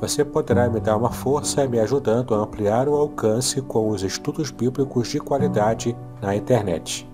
Você poderá me dar uma força me ajudando a ampliar o alcance com os estudos bíblicos de qualidade na internet.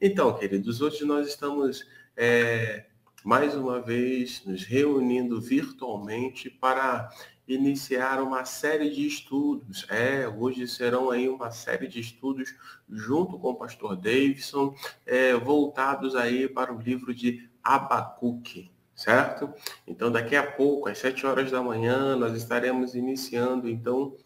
Então, queridos, hoje nós estamos é, mais uma vez nos reunindo virtualmente para iniciar uma série de estudos. É, hoje serão aí uma série de estudos junto com o pastor Davidson, é, voltados aí para o livro de Abacuque, certo? Então daqui a pouco, às sete horas da manhã, nós estaremos iniciando então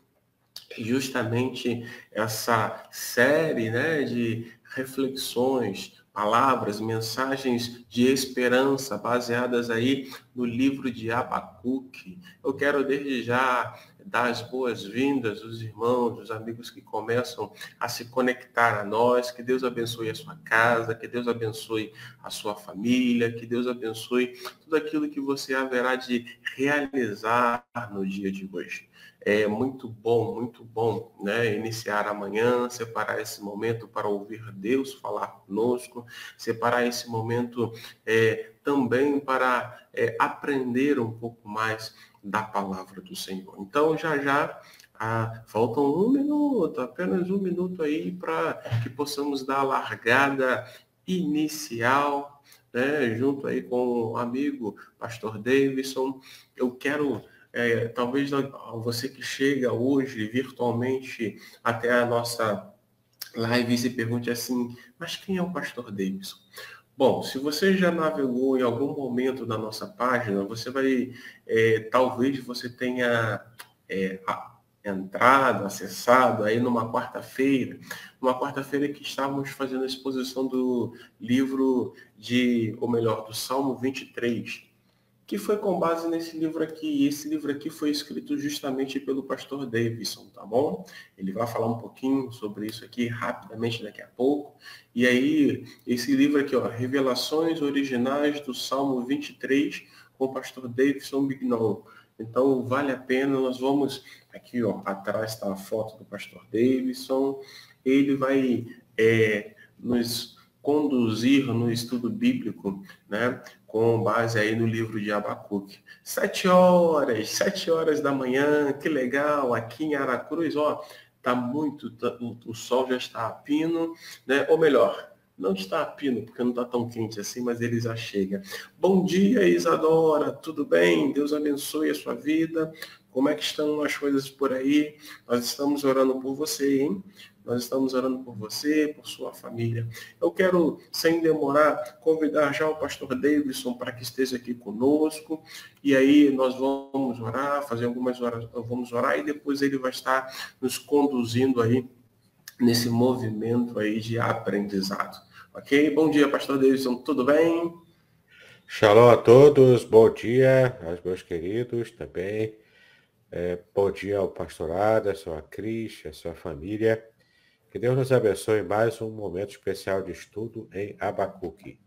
justamente essa série né, de reflexões palavras, mensagens de esperança baseadas aí no livro de Abacuque. Eu quero desde já dar as boas-vindas aos irmãos, os amigos que começam a se conectar a nós. Que Deus abençoe a sua casa, que Deus abençoe a sua família, que Deus abençoe tudo aquilo que você haverá de realizar no dia de hoje. É muito bom, muito bom, né? Iniciar amanhã, separar esse momento para ouvir Deus falar conosco, separar esse momento é, também para é, aprender um pouco mais da palavra do Senhor. Então, já já ah, faltam um minuto, apenas um minuto aí para que possamos dar a largada inicial, né, junto aí com o amigo pastor Davidson. Eu quero é, talvez você que chega hoje virtualmente até a nossa live se pergunte assim, mas quem é o pastor Davidson? Bom, se você já navegou em algum momento na nossa página, você vai, é, talvez você tenha é, entrado, acessado aí numa quarta-feira, uma quarta-feira que estávamos fazendo a exposição do livro de, ou melhor, do Salmo 23, que foi com base nesse livro aqui. E esse livro aqui foi escrito justamente pelo pastor Davidson, tá bom? Ele vai falar um pouquinho sobre isso aqui rapidamente daqui a pouco. E aí, esse livro aqui, ó, Revelações Originais do Salmo 23, com o pastor Davidson Bignon. Então, vale a pena, nós vamos, aqui ó, atrás está a foto do pastor Davidson, ele vai é, nos conduzir no estudo bíblico, né, com base aí no livro de Abacuque. Sete horas, sete horas da manhã, que legal, aqui em Aracruz, ó, tá muito, tá, o, sol já está a pino, né, ou melhor, não está a pino, porque não está tão quente assim, mas ele já chega. Bom dia, Isadora, tudo bem? Deus abençoe a sua vida. Como é que estão as coisas por aí? Nós estamos orando por você, hein? Nós estamos orando por você, por sua família. Eu quero, sem demorar, convidar já o pastor Davidson para que esteja aqui conosco. E aí nós vamos orar, fazer algumas horas, vamos orar e depois ele vai estar nos conduzindo aí nesse movimento aí de aprendizado. Ok? Bom dia, pastor Davidson, tudo bem? Shalom a todos, bom dia aos meus queridos também. É, bom dia ao pastorado, a sua Cris, a sua família. Que Deus nos abençoe mais um momento especial de estudo em Abacuque.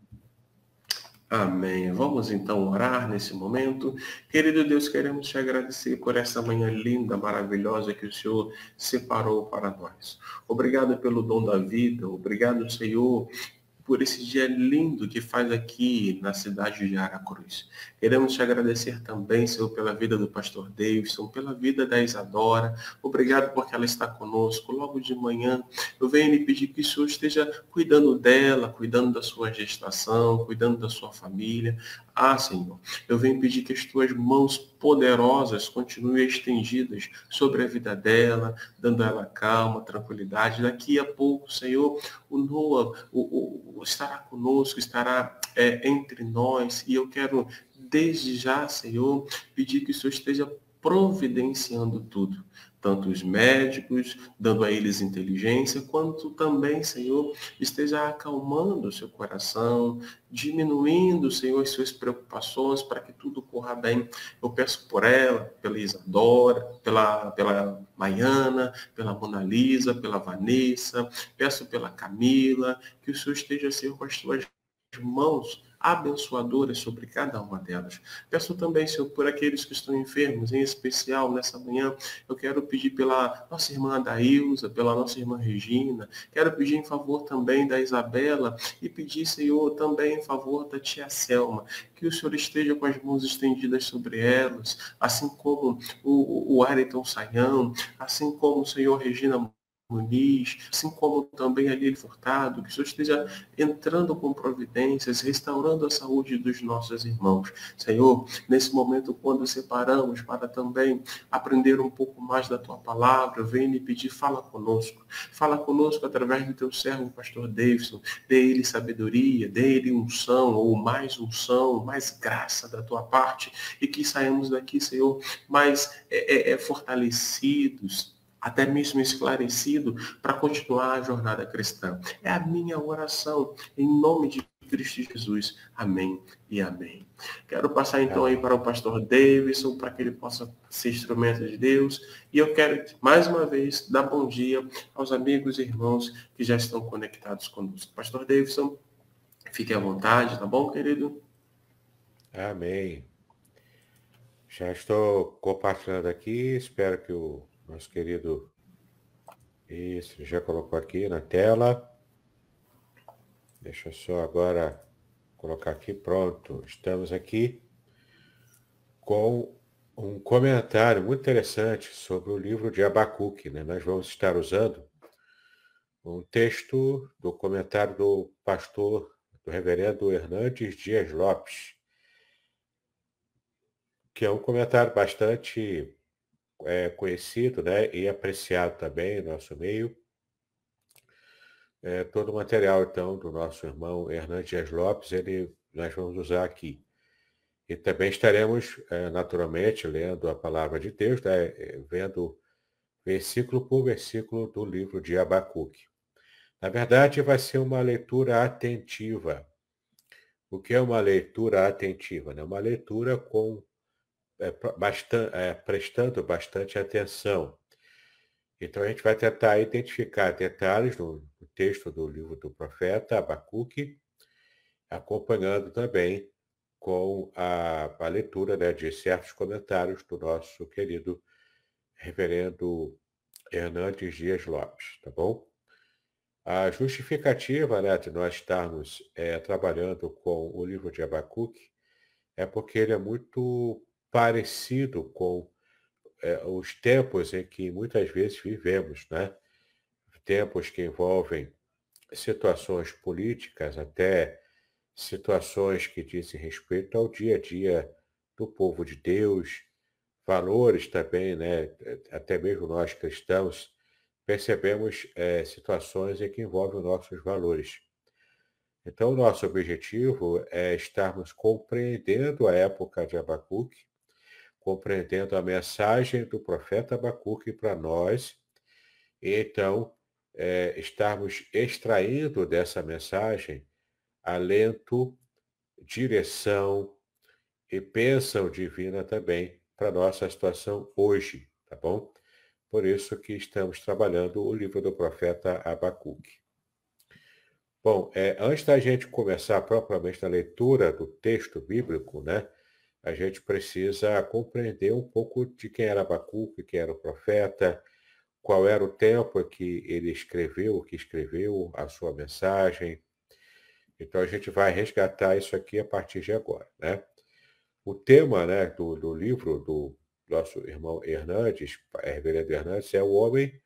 Amém. Vamos então orar nesse momento. Querido Deus, queremos te agradecer por essa manhã linda, maravilhosa que o Senhor separou para nós. Obrigado pelo dom da vida. Obrigado, Senhor, por esse dia lindo que faz aqui na cidade de Aracruz. Queremos te agradecer também, Senhor, pela vida do pastor Davidson, pela vida da Isadora. Obrigado porque ela está conosco logo de manhã. Eu venho lhe pedir que o Senhor esteja cuidando dela, cuidando da sua gestação, cuidando da sua família. Ah, Senhor, eu venho pedir que as tuas mãos poderosas continuem estendidas sobre a vida dela, dando a ela calma, tranquilidade. Daqui a pouco, Senhor, o Noah o, o, estará conosco, estará é, entre nós. E eu quero, desde já, Senhor, pedir que o Senhor esteja providenciando tudo tanto os médicos, dando a eles inteligência, quanto também, Senhor, esteja acalmando o seu coração, diminuindo, Senhor, as suas preocupações para que tudo corra bem. Eu peço por ela, pela Isadora, pela, pela Maiana, pela Mona Lisa, pela Vanessa, peço pela Camila, que o Senhor esteja, Senhor, com as suas mãos abençoadoras sobre cada uma delas. Peço também, Senhor, por aqueles que estão enfermos, em especial nessa manhã, eu quero pedir pela nossa irmã Daílza, pela nossa irmã Regina, quero pedir em favor também da Isabela e pedir, Senhor, também em favor da tia Selma, que o Senhor esteja com as mãos estendidas sobre elas, assim como o, o Ayrton Saião, assim como o Senhor Regina Muniz, assim como também a Lili Furtado, que o Senhor esteja entrando com providências, restaurando a saúde dos nossos irmãos. Senhor, nesse momento, quando separamos para também aprender um pouco mais da tua palavra, vem me pedir, fala conosco. Fala conosco através do teu servo, pastor Davidson. Dê ele sabedoria, dê ele unção, ou mais unção, mais graça da tua parte, e que saímos daqui, Senhor, mais é, é, é fortalecidos, até mesmo esclarecido para continuar a jornada cristã. É a minha oração em nome de Cristo Jesus. Amém e amém. Quero passar então aí para o pastor Davidson, para que ele possa ser instrumento de Deus. E eu quero, mais uma vez, dar bom dia aos amigos e irmãos que já estão conectados conosco. Pastor Davidson, fique à vontade, tá bom, querido? Amém. Já estou compartilhando aqui, espero que o nosso querido. Isso, já colocou aqui na tela. Deixa eu só agora colocar aqui, pronto. Estamos aqui com um comentário muito interessante sobre o livro de Abacuque. Né? Nós vamos estar usando um texto do comentário do pastor, do reverendo Hernandes Dias Lopes, que é um comentário bastante é, conhecido né, e apreciado também no nosso meio. É, todo o material, então, do nosso irmão Hernandes Lopes, ele, nós vamos usar aqui. E também estaremos, é, naturalmente, lendo a palavra de Deus, né, é, vendo versículo por versículo do livro de Abacuque. Na verdade, vai ser uma leitura atentiva. O que é uma leitura atentiva? Né? Uma leitura com bastante, é, prestando bastante atenção. Então a gente vai tentar identificar detalhes no, no texto do livro do profeta Abacuque, acompanhando também com a, a leitura né, de certos comentários do nosso querido reverendo Hernandes Dias Lopes, tá bom? A justificativa né, de nós estarmos é, trabalhando com o livro de Abacuque é porque ele é muito parecido com é, os tempos em que muitas vezes vivemos, né? Tempos que envolvem situações políticas, até situações que dizem respeito ao dia a dia do povo de Deus, valores também, né? Até mesmo nós cristãos percebemos é, situações em que envolvem nossos valores. Então, nosso objetivo é estarmos compreendendo a época de Abacuque, compreendendo a mensagem do profeta Abacuque para nós, e então é, estarmos extraindo dessa mensagem alento, direção e bênção divina também para nossa situação hoje, tá bom? Por isso que estamos trabalhando o livro do profeta Abacuque. Bom, é, antes da gente começar propriamente a leitura do texto bíblico, né? A gente precisa compreender um pouco de quem era Abacuque, quem era o profeta, qual era o tempo que ele escreveu, que escreveu a sua mensagem. Então a gente vai resgatar isso aqui a partir de agora, né? O tema né, do, do livro do nosso irmão Hernandes, reverendo Hernandes, é o homem,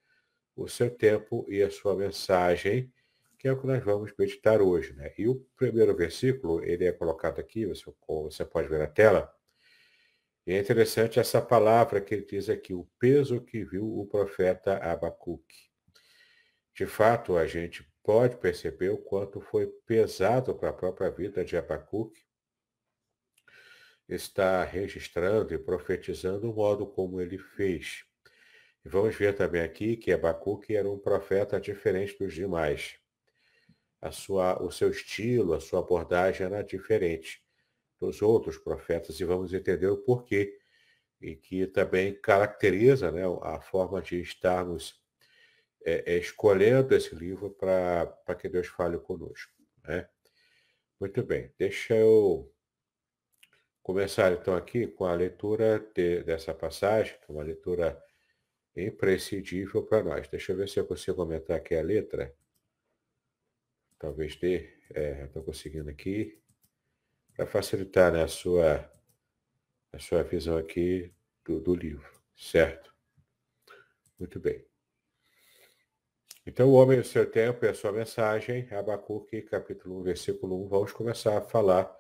o seu tempo e a sua mensagem, que é o que nós vamos meditar hoje. Né? E o primeiro versículo, ele é colocado aqui, você, você pode ver na tela, e é interessante essa palavra que ele diz aqui, o peso que viu o profeta Abacuque. De fato, a gente pode perceber o quanto foi pesado para a própria vida de Abacuque está registrando e profetizando o modo como ele fez. E vamos ver também aqui que Abacuque era um profeta diferente dos demais. A sua, o seu estilo, a sua abordagem era diferente dos outros profetas e vamos entender o porquê e que também caracteriza né, a forma de estarmos é, é, escolhendo esse livro para que Deus fale conosco. Né? Muito bem, deixa eu começar então aqui com a leitura de, dessa passagem, que é uma leitura imprescindível para nós. Deixa eu ver se eu consigo aumentar aqui a letra. Talvez dê. É, estou conseguindo aqui. Para facilitar né, a, sua, a sua visão aqui do, do livro. Certo? Muito bem. Então, o homem e o seu tempo e a sua mensagem, Abacuque, capítulo 1, versículo 1, vamos começar a falar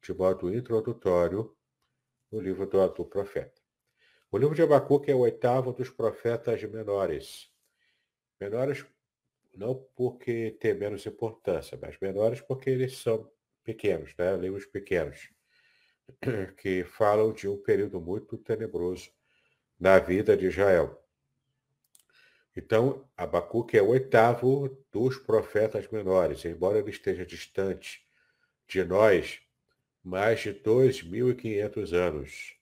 de modo introdutório no livro do, do profeta. O livro de Abacuque é o oitavo dos profetas menores. Menores não porque tem menos importância, mas menores porque eles são pequenos, né? livros pequenos, que falam de um período muito tenebroso na vida de Israel. Então, Abacuque é o oitavo dos profetas menores, embora ele esteja distante de nós, mais de 2.500 anos.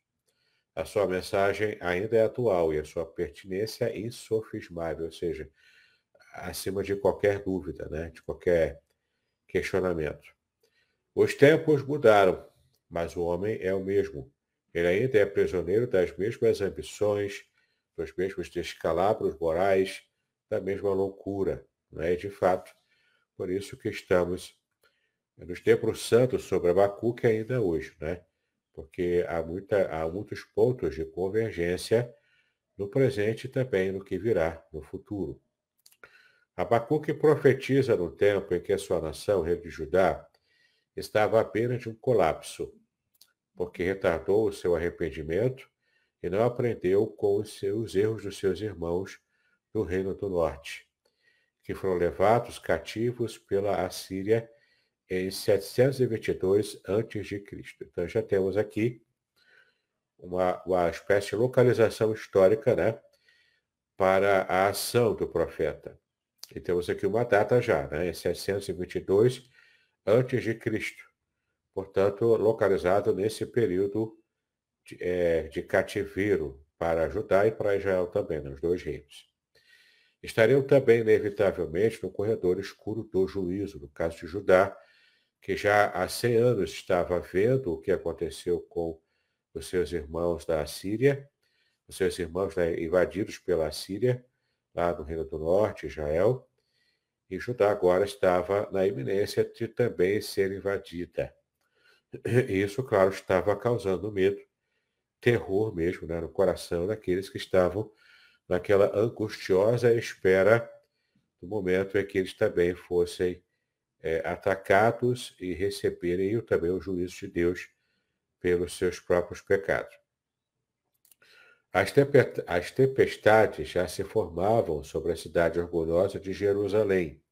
A sua mensagem ainda é atual e a sua pertinência insofismável, ou seja, acima de qualquer dúvida, né? de qualquer questionamento. Os tempos mudaram, mas o homem é o mesmo. Ele ainda é prisioneiro das mesmas ambições, dos mesmos descalabros morais, da mesma loucura. Não é de fato por isso que estamos nos debruçando sobre Abacuque ainda hoje, né? porque há, muita, há muitos pontos de convergência no presente e também no que virá no futuro. Abacuque profetiza no tempo em que a sua nação, rei de Judá, estava à beira de um colapso, porque retardou o seu arrependimento e não aprendeu com os seus erros dos seus irmãos do reino do norte, que foram levados cativos pela Assíria em 722 a.C. Então já temos aqui uma, uma espécie de localização histórica né, para a ação do profeta. E temos aqui uma data já, né, em 722 a.C. Portanto, localizado nesse período de, é, de cativeiro para Judá e para Israel também, nos dois reinos. Estariam também, inevitavelmente, no corredor escuro do juízo, no caso de Judá, que já há 100 anos estava vendo o que aconteceu com os seus irmãos da Síria, os seus irmãos né, invadidos pela Síria, lá no Reino do Norte, Israel, e Judá agora estava na iminência de também ser invadida. Isso, claro, estava causando medo, terror mesmo né, no coração daqueles que estavam naquela angustiosa espera do momento em que eles também fossem é, atacados e receberem também o juízo de Deus pelos seus próprios pecados. As tempestades já se formavam sobre a cidade orgulhosa de Jerusalém.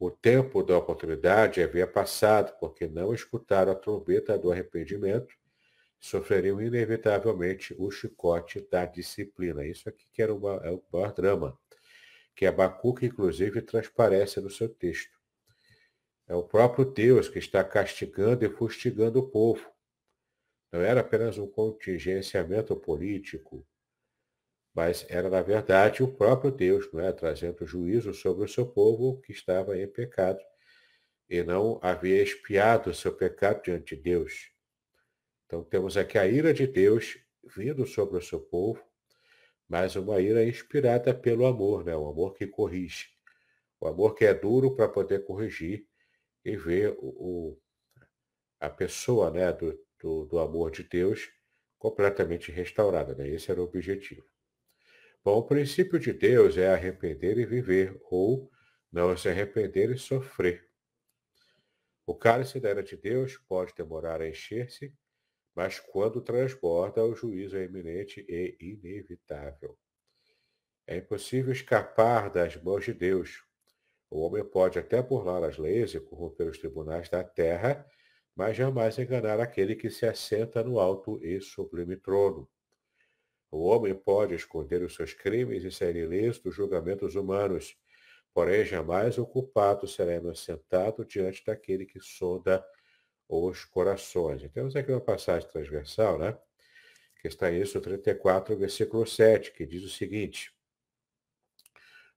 O tempo da oportunidade havia passado, porque não escutaram a trombeta do arrependimento, sofreriam inevitavelmente o chicote da disciplina. Isso aqui que era uma, é o maior drama, que Abacuque, inclusive, transparece no seu texto. É o próprio Deus que está castigando e fustigando o povo. Não era apenas um contingenciamento político, mas era, na verdade, o próprio Deus, não é? trazendo juízo sobre o seu povo que estava em pecado e não havia expiado o seu pecado diante de Deus. Então temos aqui a ira de Deus vindo sobre o seu povo, mas uma ira inspirada pelo amor, né? o amor que corrige. O amor que é duro para poder corrigir e ver o, o a pessoa né, do, do, do, amor de Deus completamente restaurada. Né? Esse era o objetivo. Bom, o princípio de Deus é arrepender e viver, ou não se arrepender e sofrer. O cálice da era de Deus pode demorar a encher-se, mas quando transborda, o juízo é iminente e inevitável. É impossível escapar das mãos de Deus. O homem pode até burlar as leis e corromper os tribunais da terra, mas jamais enganar aquele que se assenta no alto e sublime trono. O homem pode esconder os seus crimes e ser ileso dos julgamentos humanos, porém jamais o culpado será inocentado diante daquele que sonda os corações. temos aqui uma passagem transversal, né? Que está em Êxodo 34, versículo 7, que diz o seguinte,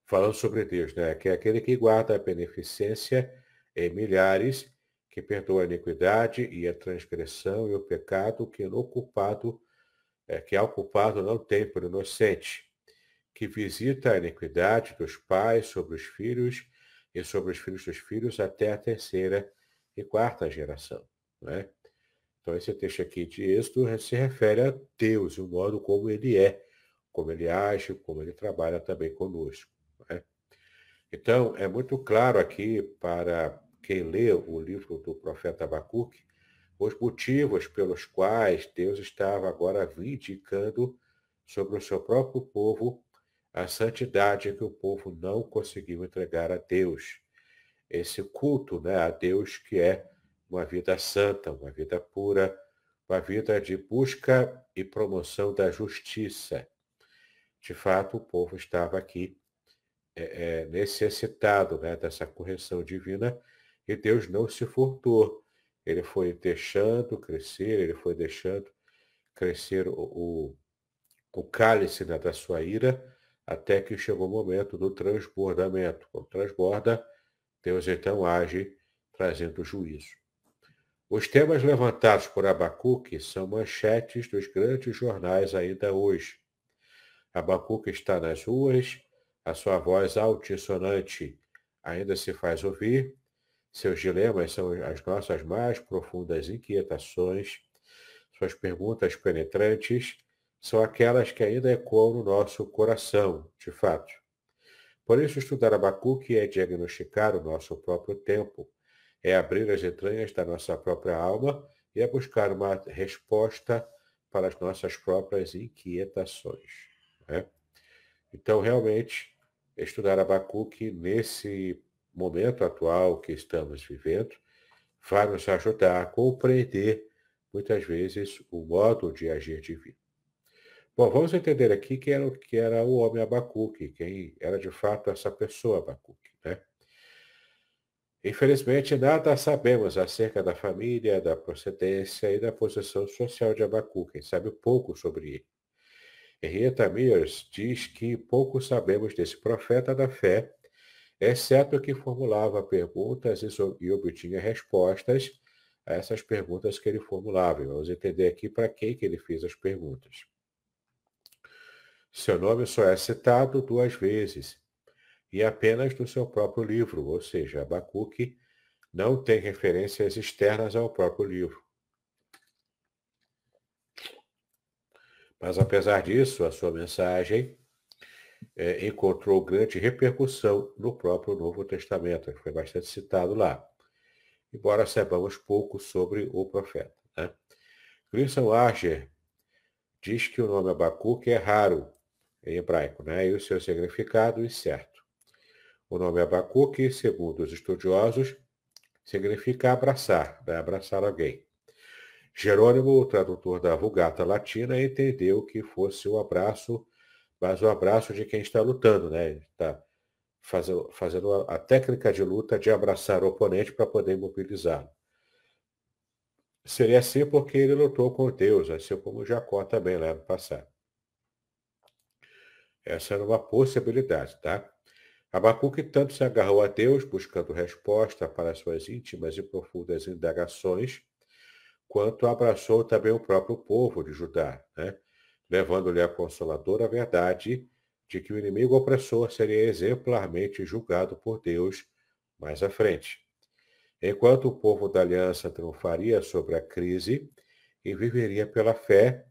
falando sobre Deus, né? Que é aquele que guarda a beneficência em milhares, que perdoa a iniquidade e a transgressão e o pecado que no culpado, é, que ao culpado não tem por inocente, que visita a iniquidade dos pais sobre os filhos e sobre os filhos dos filhos até a terceira e quarta geração. Né? Então, esse texto aqui de Êxodo se refere a Deus, o modo como ele é, como ele age, como ele trabalha também conosco. Né? Então, é muito claro aqui para quem lê o livro do profeta Abacuque, os motivos pelos quais Deus estava agora vindicando sobre o seu próprio povo a santidade que o povo não conseguiu entregar a Deus esse culto né, a Deus que é uma vida santa, uma vida pura, uma vida de busca e promoção da justiça. De fato, o povo estava aqui é, é, necessitado né, dessa correção divina e Deus não se furtou. Ele foi deixando crescer, ele foi deixando crescer o, o, o cálice né, da sua ira, até que chegou o momento do transbordamento. Quando transborda, Deus então age trazendo juízo. Os temas levantados por Abacuque são manchetes dos grandes jornais ainda hoje. Abacuque está nas ruas, a sua voz altissonante ainda se faz ouvir, seus dilemas são as nossas mais profundas inquietações, suas perguntas penetrantes são aquelas que ainda ecoam no nosso coração, de fato. Por isso, estudar Abacuque é diagnosticar o nosso próprio tempo, é abrir as entranhas da nossa própria alma e é buscar uma resposta para as nossas próprias inquietações. Né? Então, realmente, estudar Abacuque nesse momento atual que estamos vivendo vai nos ajudar a compreender, muitas vezes, o modo de agir divino. Bom, vamos entender aqui quem era, que era o homem Abacuque, quem era de fato essa pessoa Abacuque. Né? Infelizmente, nada sabemos acerca da família, da procedência e da posição social de Abacuque. Sabe pouco sobre ele. Henrietta Mears diz que pouco sabemos desse profeta da fé, exceto que formulava perguntas e obtinha respostas a essas perguntas que ele formulava. Vamos entender aqui para quem que ele fez as perguntas. Seu nome só é citado duas vezes, e apenas no seu próprio livro, ou seja, Abacuque não tem referências externas ao próprio livro. Mas, apesar disso, a sua mensagem é, encontrou grande repercussão no próprio Novo Testamento, que foi bastante citado lá, embora saibamos pouco sobre o profeta. Né? Grisson Arger diz que o nome Abacuque é raro em hebraico, né? e o seu significado incerto. O nome Abacuque, segundo os estudiosos, significa abraçar, né? abraçar alguém. Jerônimo, tradutor da Vulgata Latina, entendeu que fosse o abraço, mas o abraço de quem está lutando, né? Está fazendo, a, a técnica de luta de abraçar o oponente para poder imobilizá-lo. Seria assim porque ele lutou com Deus, assim como Jacó também lá no passado. Essa era uma possibilidade, tá? Abacuque tanto se agarrou a Deus, buscando resposta para suas íntimas e profundas indagações, quanto abraçou também o próprio povo de Judá, né? Levando-lhe a consoladora verdade de que o inimigo opressor seria exemplarmente julgado por Deus mais à frente. enquanto o povo da aliança triunfaria sobre a crise e viveria pela fé,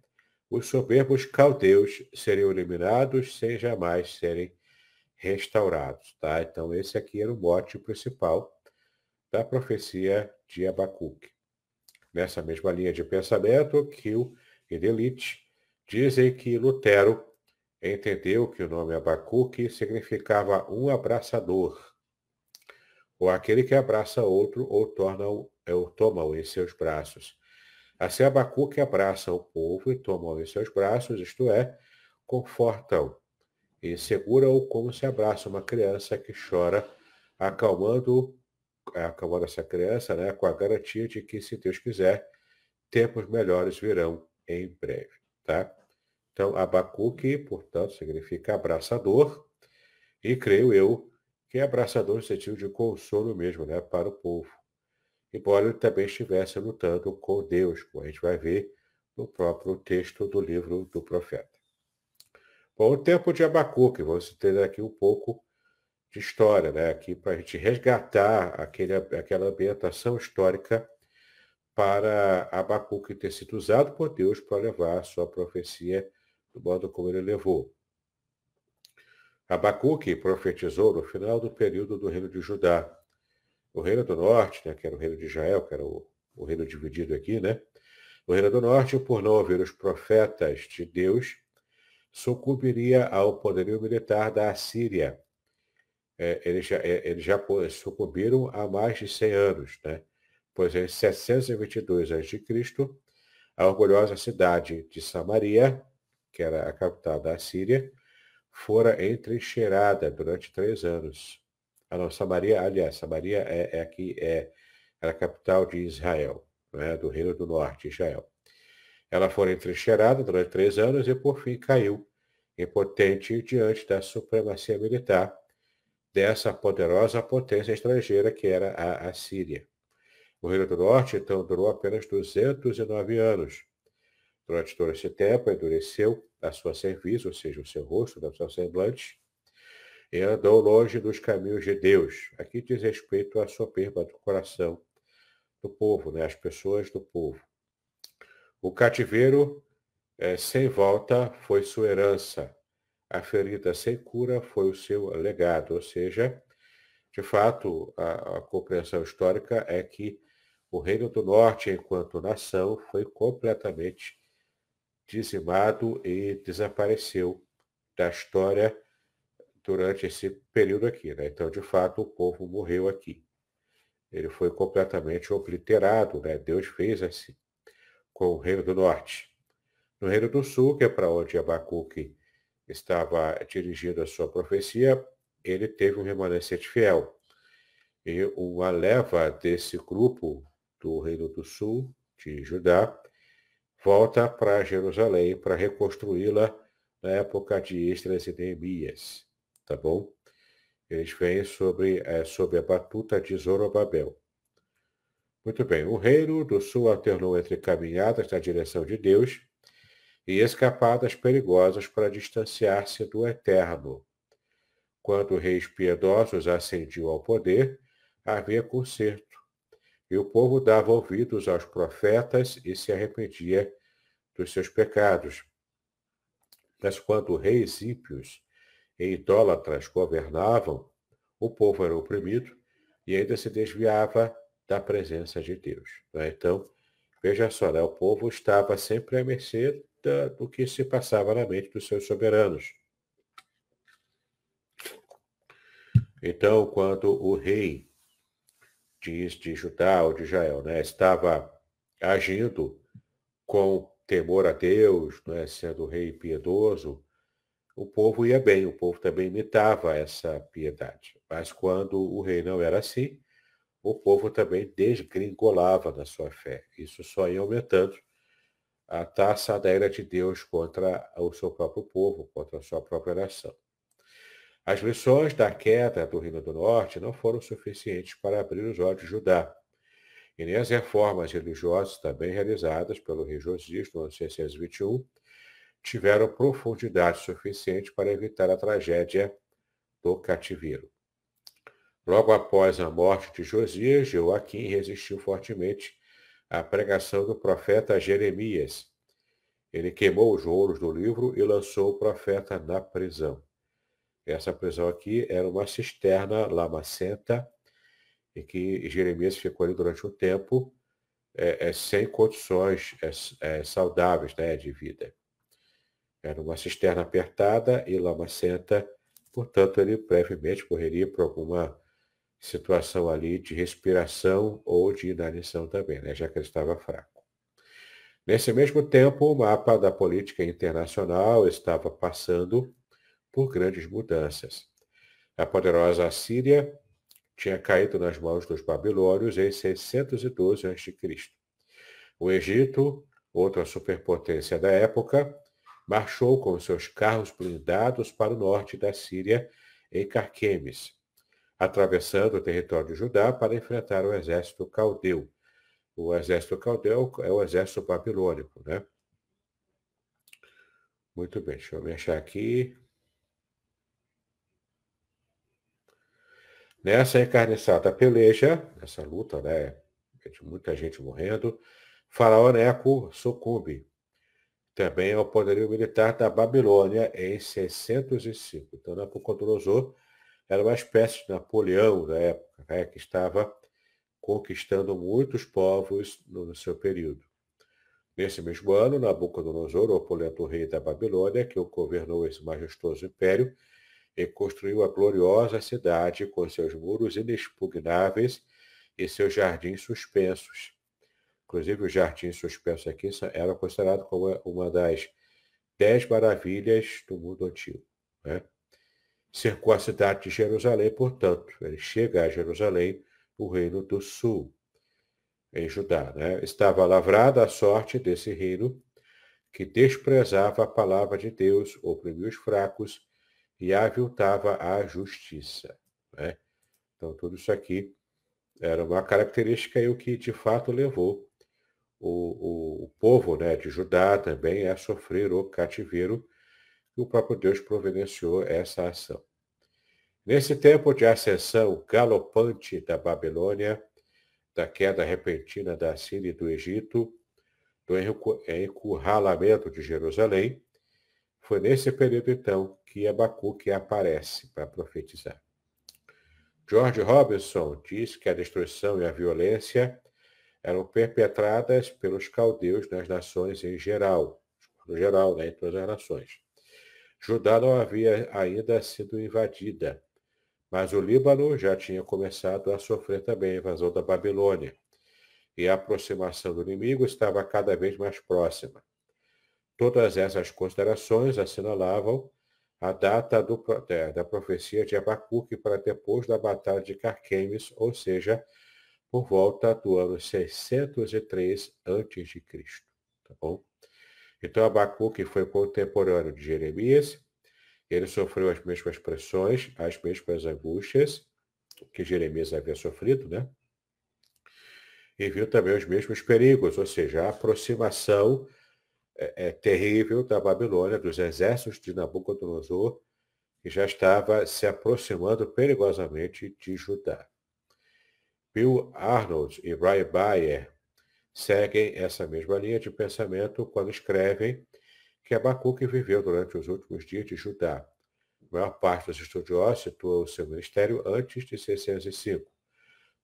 os soberbos caldeus seriam eliminados sem jamais serem restaurados. Tá? Então, esse aqui era o mote principal da profecia de Abacuque. Nessa mesma linha de pensamento, Kiel e Delite dizem que Lutero entendeu que o nome Abacuque significava um abraçador, ou aquele que abraça outro ou torna-o ou toma-o em seus braços. Assim Abacuque abraça o povo e toma-o em seus braços, isto é, conforta-o e segura-o como se abraça uma criança que chora, acalmando, acalmando essa criança né, com a garantia de que, se Deus quiser, tempos melhores virão em breve. Tá? Então, Abacuque, portanto, significa abraçador, e creio eu que é abraçador no sentido de consolo mesmo, né, para o povo. Embora ele também estivesse lutando com Deus, como a gente vai ver no próprio texto do livro do profeta. Bom, o tempo de Abacuque, vamos ter aqui um pouco de história, né, aqui para a gente resgatar aquele, aquela ambientação histórica para Abacuque ter sido usado por Deus para levar a sua profecia do modo como ele levou. Abacuque profetizou no final do período do reino de Judá. O reino do norte, né, que era o reino de Israel, que era o, o reino dividido aqui, né? O reino do norte, por não ouvir os profetas de Deus, sucumbiria ao poderio militar da Assíria. É, eles, já, é, eles já sucumbiram há mais de 100 anos, né? pois em 722 a.C., a orgulhosa cidade de Samaria que era a capital da Síria, fora entrincheirada durante três anos. A nossa Samaria, aliás, Samaria é, é aqui, é, era a capital de Israel, né, do Reino do Norte, Israel. Ela fora entrincheirada durante três anos e, por fim, caiu, impotente diante da supremacia militar dessa poderosa potência estrangeira que era a Assíria. O Reino do Norte, então, durou apenas 209 anos, Durante todo esse tempo, endureceu a sua serviço, ou seja, o seu rosto, o seu semblante, e andou longe dos caminhos de Deus. Aqui diz respeito à soberba do coração do povo, né? as pessoas do povo. O cativeiro é, sem volta foi sua herança. A ferida sem cura foi o seu legado. Ou seja, de fato, a, a compreensão histórica é que o Reino do Norte, enquanto nação, foi completamente dizimado e desapareceu da história durante esse período aqui. Né? Então, de fato, o povo morreu aqui. Ele foi completamente obliterado. Né? Deus fez assim com o Reino do Norte. No Reino do Sul, que é para onde Abacuque estava dirigindo a sua profecia, ele teve um remanescente fiel. E uma leva desse grupo do Reino do Sul, de Judá, volta para Jerusalém para reconstruí-la na época de Esdras e Neemias, tá bom? Eles vêm sobre, é, sobre a batuta de Zorobabel. Muito bem, o reino do sul alternou entre caminhadas na direção de Deus e escapadas perigosas para distanciar-se do eterno. Quando reis piedosos ascendiam ao poder, havia conserto e o povo dava ouvidos aos profetas e se arrependia dos seus pecados. Mas quando reis ímpios e idólatras governavam, o povo era oprimido e ainda se desviava da presença de Deus. Né? Então, veja só, né? o povo estava sempre à mercê do que se passava na mente dos seus soberanos. Então, quando o rei diz de Judá ou de Israel, né, estava agindo com temor a Deus, né, sendo rei piedoso, o povo ia bem, o povo também imitava essa piedade. Mas quando o rei não era assim, o povo também desgringolava na sua fé. Isso só ia aumentando a taça da ira de Deus contra o seu próprio povo, contra a sua própria nação. As lições da queda do Reino do Norte não foram suficientes para abrir os olhos de Judá, e nem as reformas religiosas também realizadas pelo rei Josias no ano 621 tiveram profundidade suficiente para evitar a tragédia do cativeiro. Logo após a morte de Josias, Joaquim resistiu fortemente à pregação do profeta Jeremias. Ele queimou os rolos do livro e lançou o profeta na prisão. Essa prisão aqui era uma cisterna lamacenta, em que Jeremias ficou ali durante um tempo é, é, sem condições é, é, saudáveis né, de vida. Era uma cisterna apertada e lamacenta, portanto, ele brevemente morreria por alguma situação ali de respiração ou de inanição também, né, já que ele estava fraco. Nesse mesmo tempo, o mapa da política internacional estava passando por grandes mudanças. A poderosa Assíria tinha caído nas mãos dos babilônios em 612 a.C. O Egito, outra superpotência da época, marchou com seus carros blindados para o norte da Síria, em Carquemes, atravessando o território de Judá para enfrentar o exército caldeu. O exército caldeu é o exército babilônico, né? Muito bem, deixa eu me aqui. Nessa encarniçada peleja, nessa luta, né, de muita gente morrendo, Faraó Neco sucumbe também ao poderio militar da Babilônia em 605. Então, Nabucodonosor era uma espécie de Napoleão da época, né, que estava conquistando muitos povos no, seu período. Nesse mesmo ano, Nabucodonosor, o opulento rei da Babilônia, que governou esse majestoso império, e construiu a gloriosa cidade com seus muros inexpugnáveis e seus jardins suspensos. Inclusive, os jardins suspensos aqui eram considerados como uma das dez maravilhas do mundo antigo. Né? Cercou a cidade de Jerusalém, portanto, ele chega a Jerusalém, o reino do sul, em Judá. Né? Estava lavrada a sorte desse reino que desprezava a palavra de Deus, oprimia os fracos e aviltava a justiça. Né? Então, tudo isso aqui era uma característica e o que de fato levou o, o, o, povo né, de Judá também a sofrer o cativeiro, e o próprio Deus providenciou essa ação. Nesse tempo de ascensão galopante da Babilônia, da queda repentina da Síria e do Egito, do encurralamento de Jerusalém, foi nesse período, então, que Abacuque aparece para profetizar. George Robinson diz que a destruição e a violência eram perpetradas pelos caldeus nas nações em geral, no geral, né, em todas as nações. Judá não havia ainda sido invadida, mas o Líbano já tinha começado a sofrer também a invasão da Babilônia, e a aproximação do inimigo estava cada vez mais próxima. Todas essas considerações assinalavam a data do, da profecia de Abacuque para depois da Batalha de Carquemes, ou seja, por volta do ano 603 a.C. Tá bom? Então Abacuque foi contemporâneo de Jeremias, ele sofreu as mesmas pressões, as mesmas angústias que Jeremias havia sofrido, né? E viu também os mesmos perigos, ou seja, a aproximação é, é, terrível da Babilônia, dos exércitos de Nabucodonosor, que já estava se aproximando perigosamente de Judá. Bill Arnold e Brian Bayer seguem essa mesma linha de pensamento quando escrevem que Abacuque viveu durante os últimos dias de Judá. A maior parte dos estudiosos situa o seu ministério antes de 605.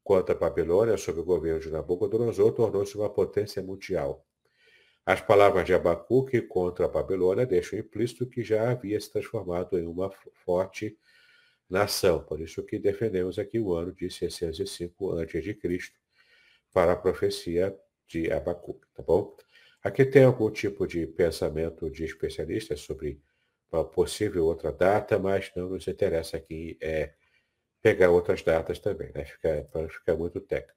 Quanto à Babilônia, sob o governo de Nabucodonosor, tornou-se uma potência mundial. As palavras de Abacuque contra a Babilônia deixam implícito que já havia se transformado em uma forte nação. Por isso que defendemos aqui o ano de 605 a.C. para a profecia de Abacuque, tá bom? Aqui tem algum tipo de pensamento de especialistas sobre uma possível outra data, mas não nos interessa aqui é pegar outras datas também, né? Fica, para ficar muito técnico.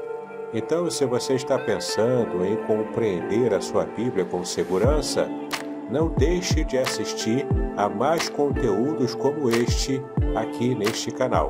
Então, se você está pensando em compreender a sua Bíblia com segurança, não deixe de assistir a mais conteúdos como este aqui neste canal.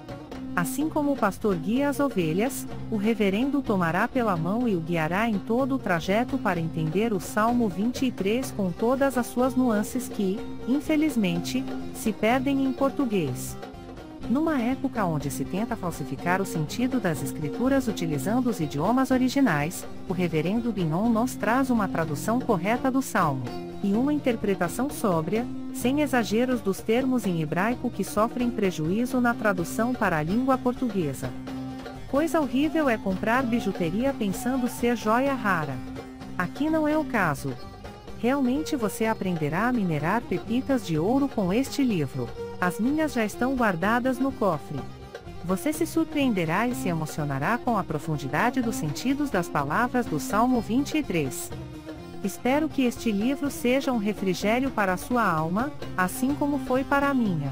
Assim como o pastor guia as ovelhas, o reverendo tomará pela mão e o guiará em todo o trajeto para entender o Salmo 23 com todas as suas nuances que, infelizmente, se perdem em português. Numa época onde se tenta falsificar o sentido das escrituras utilizando os idiomas originais, o reverendo Binon nos traz uma tradução correta do Salmo, e uma interpretação sóbria, sem exageros dos termos em hebraico que sofrem prejuízo na tradução para a língua portuguesa. Coisa horrível é comprar bijuteria pensando ser joia rara. Aqui não é o caso. Realmente você aprenderá a minerar pepitas de ouro com este livro. As minhas já estão guardadas no cofre. Você se surpreenderá e se emocionará com a profundidade dos sentidos das palavras do Salmo 23. Espero que este livro seja um refrigério para a sua alma, assim como foi para a minha.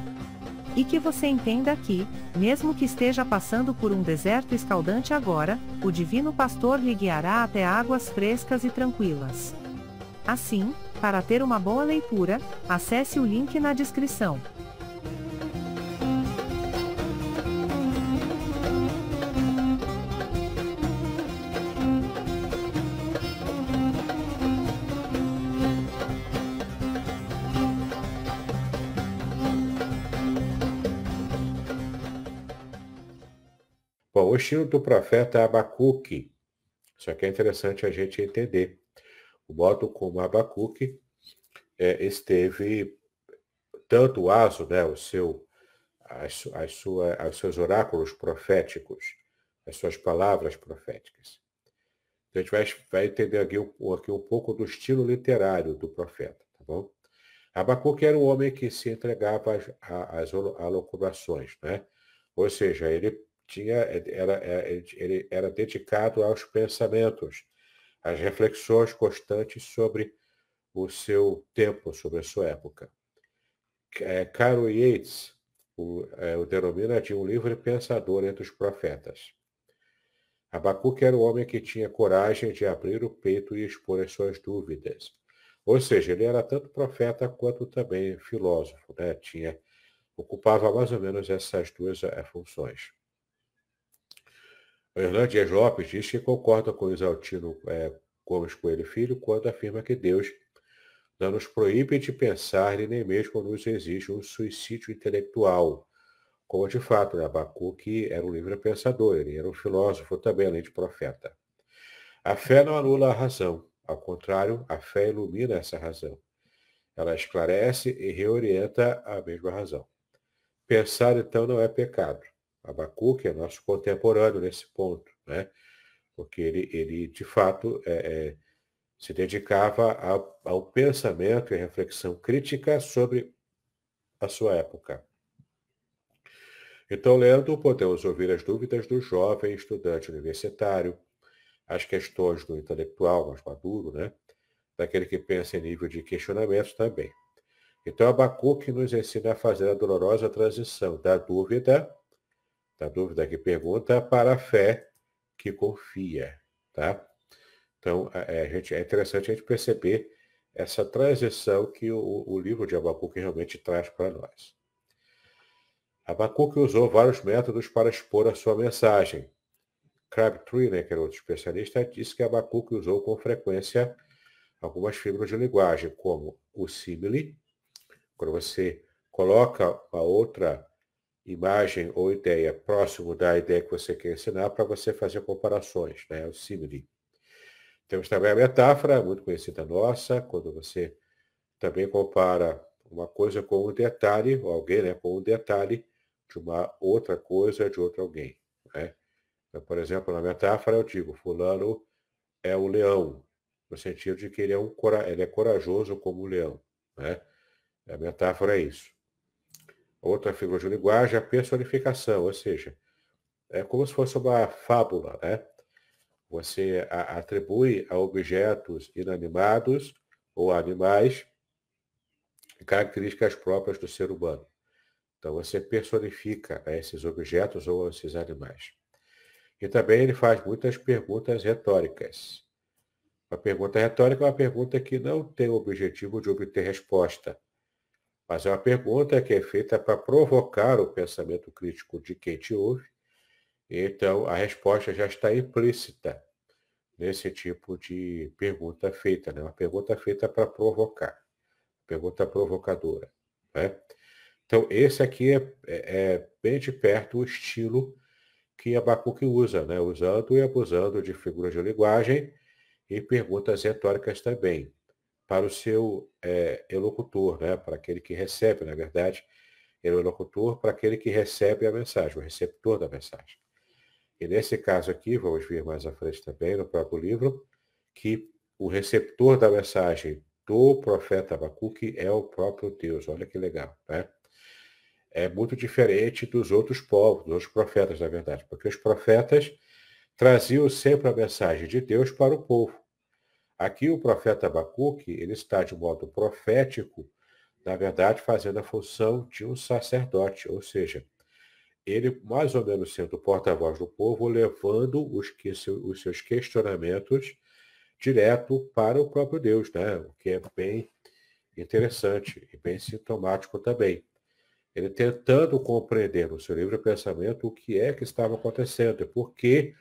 E que você entenda que, mesmo que esteja passando por um deserto escaldante agora, o Divino Pastor lhe guiará até águas frescas e tranquilas. Assim, para ter uma boa leitura, acesse o link na descrição. Bom, o estilo do profeta Abacuque. Isso aqui é interessante a gente entender. O modo como Abacuque é, esteve, tanto o aso, né, o seu, as, as sua, os seus oráculos proféticos, as suas palavras proféticas. Então a gente vai, vai entender aqui, aqui um pouco do estilo literário do profeta, tá bom? Abacuque era um homem que se entregava às, às né? Ou seja, ele tinha, era, era, ele era dedicado aos pensamentos, às reflexões constantes sobre o seu tempo, sobre a sua época. É, Carol Yates o, é, o denomina de um livre pensador entre os profetas. Abacuque era o homem que tinha coragem de abrir o peito e expor as suas dúvidas. Ou seja, ele era tanto profeta quanto também filósofo, né? Tinha, ocupava mais ou menos essas duas é, funções. O Hernandes Lopes diz que concorda com o Isaltino é, Gomes Coelho Filho quando afirma que Deus não nos proíbe de pensar e nem mesmo nos exige um suicídio intelectual. Como de fato, né, Abacuque era um livre pensador, ele era um filósofo também, além de profeta. A fé não anula a razão, ao contrário, a fé ilumina essa razão. Ela esclarece e reorienta a mesma razão. Pensar, então, não é pecado. Abacuque é nosso contemporâneo nesse ponto, né? porque ele, ele de fato, é, é, se dedicava ao, ao pensamento e reflexão crítica sobre a sua época. Então, lendo, podemos ouvir as dúvidas do jovem estudante universitário, as questões do intelectual mais maduro, né? daquele que pensa em nível de questionamento também. Então, Abacuque nos ensina a fazer a dolorosa transição da dúvida da dúvida que pergunta, para a fé que confia, tá? Então, é, a gente, é interessante a gente perceber essa transição que o, o livro de Abacuque realmente traz para nós. Abacuque usou vários métodos para expor a sua mensagem. Crabtree, né, que era outro especialista, disse que Abacuque usou com frequência algumas fibras de linguagem, como o símile, quando você coloca uma outra imagem ou ideia próximo da ideia que você quer ensinar para você fazer comparações, né? o simile. Temos também a metáfora, muito conhecida nossa, quando você também compara uma coisa com um detalhe, ou alguém né, com um detalhe de uma outra coisa de outro alguém. Né? Então, por exemplo, na metáfora eu digo, fulano é um leão, no sentido de que ele é, um, ele é corajoso como um leão. Né? A metáfora é isso. Outra figura de linguagem é a personificação, ou seja, é como se fosse uma fábula, né? Você atribui a objetos inanimados ou animais características próprias do ser humano. Então você personifica né, esses objetos ou esses animais. E também ele faz muitas perguntas retóricas. Uma pergunta retórica é uma pergunta que não tem o objetivo de obter resposta, mas é uma pergunta que é feita para provocar o pensamento crítico de quem te ouve então, a resposta já está implícita nesse tipo de pergunta feita, né? Uma pergunta feita para provocar, pergunta provocadora, né? Então, esse aqui é, é, é bem de perto o estilo que Abacuque usa, né? Usando e abusando de figuras de linguagem e perguntas retóricas também, para o seu é, elocutor, né? Para aquele que recebe, na verdade, ele é o elocutor para aquele que recebe a mensagem, o receptor da mensagem. E nesse caso aqui, vamos ver mais à frente também no próprio livro, que o receptor da mensagem do profeta Abacuque é o próprio Deus. Olha que legal, né? É muito diferente dos outros povos, dos outros profetas, na verdade, porque os profetas traziam sempre a mensagem de Deus para o povo. Aqui o profeta Abacuque, ele está de modo profético, na verdade, fazendo a função de um sacerdote, ou seja, ele mais ou menos sendo porta-voz do povo, levando os, que, os seus questionamentos direto para o próprio Deus, né? o que é bem interessante e bem sintomático também. Ele tentando compreender no seu livre pensamento o que é que estava acontecendo e por que,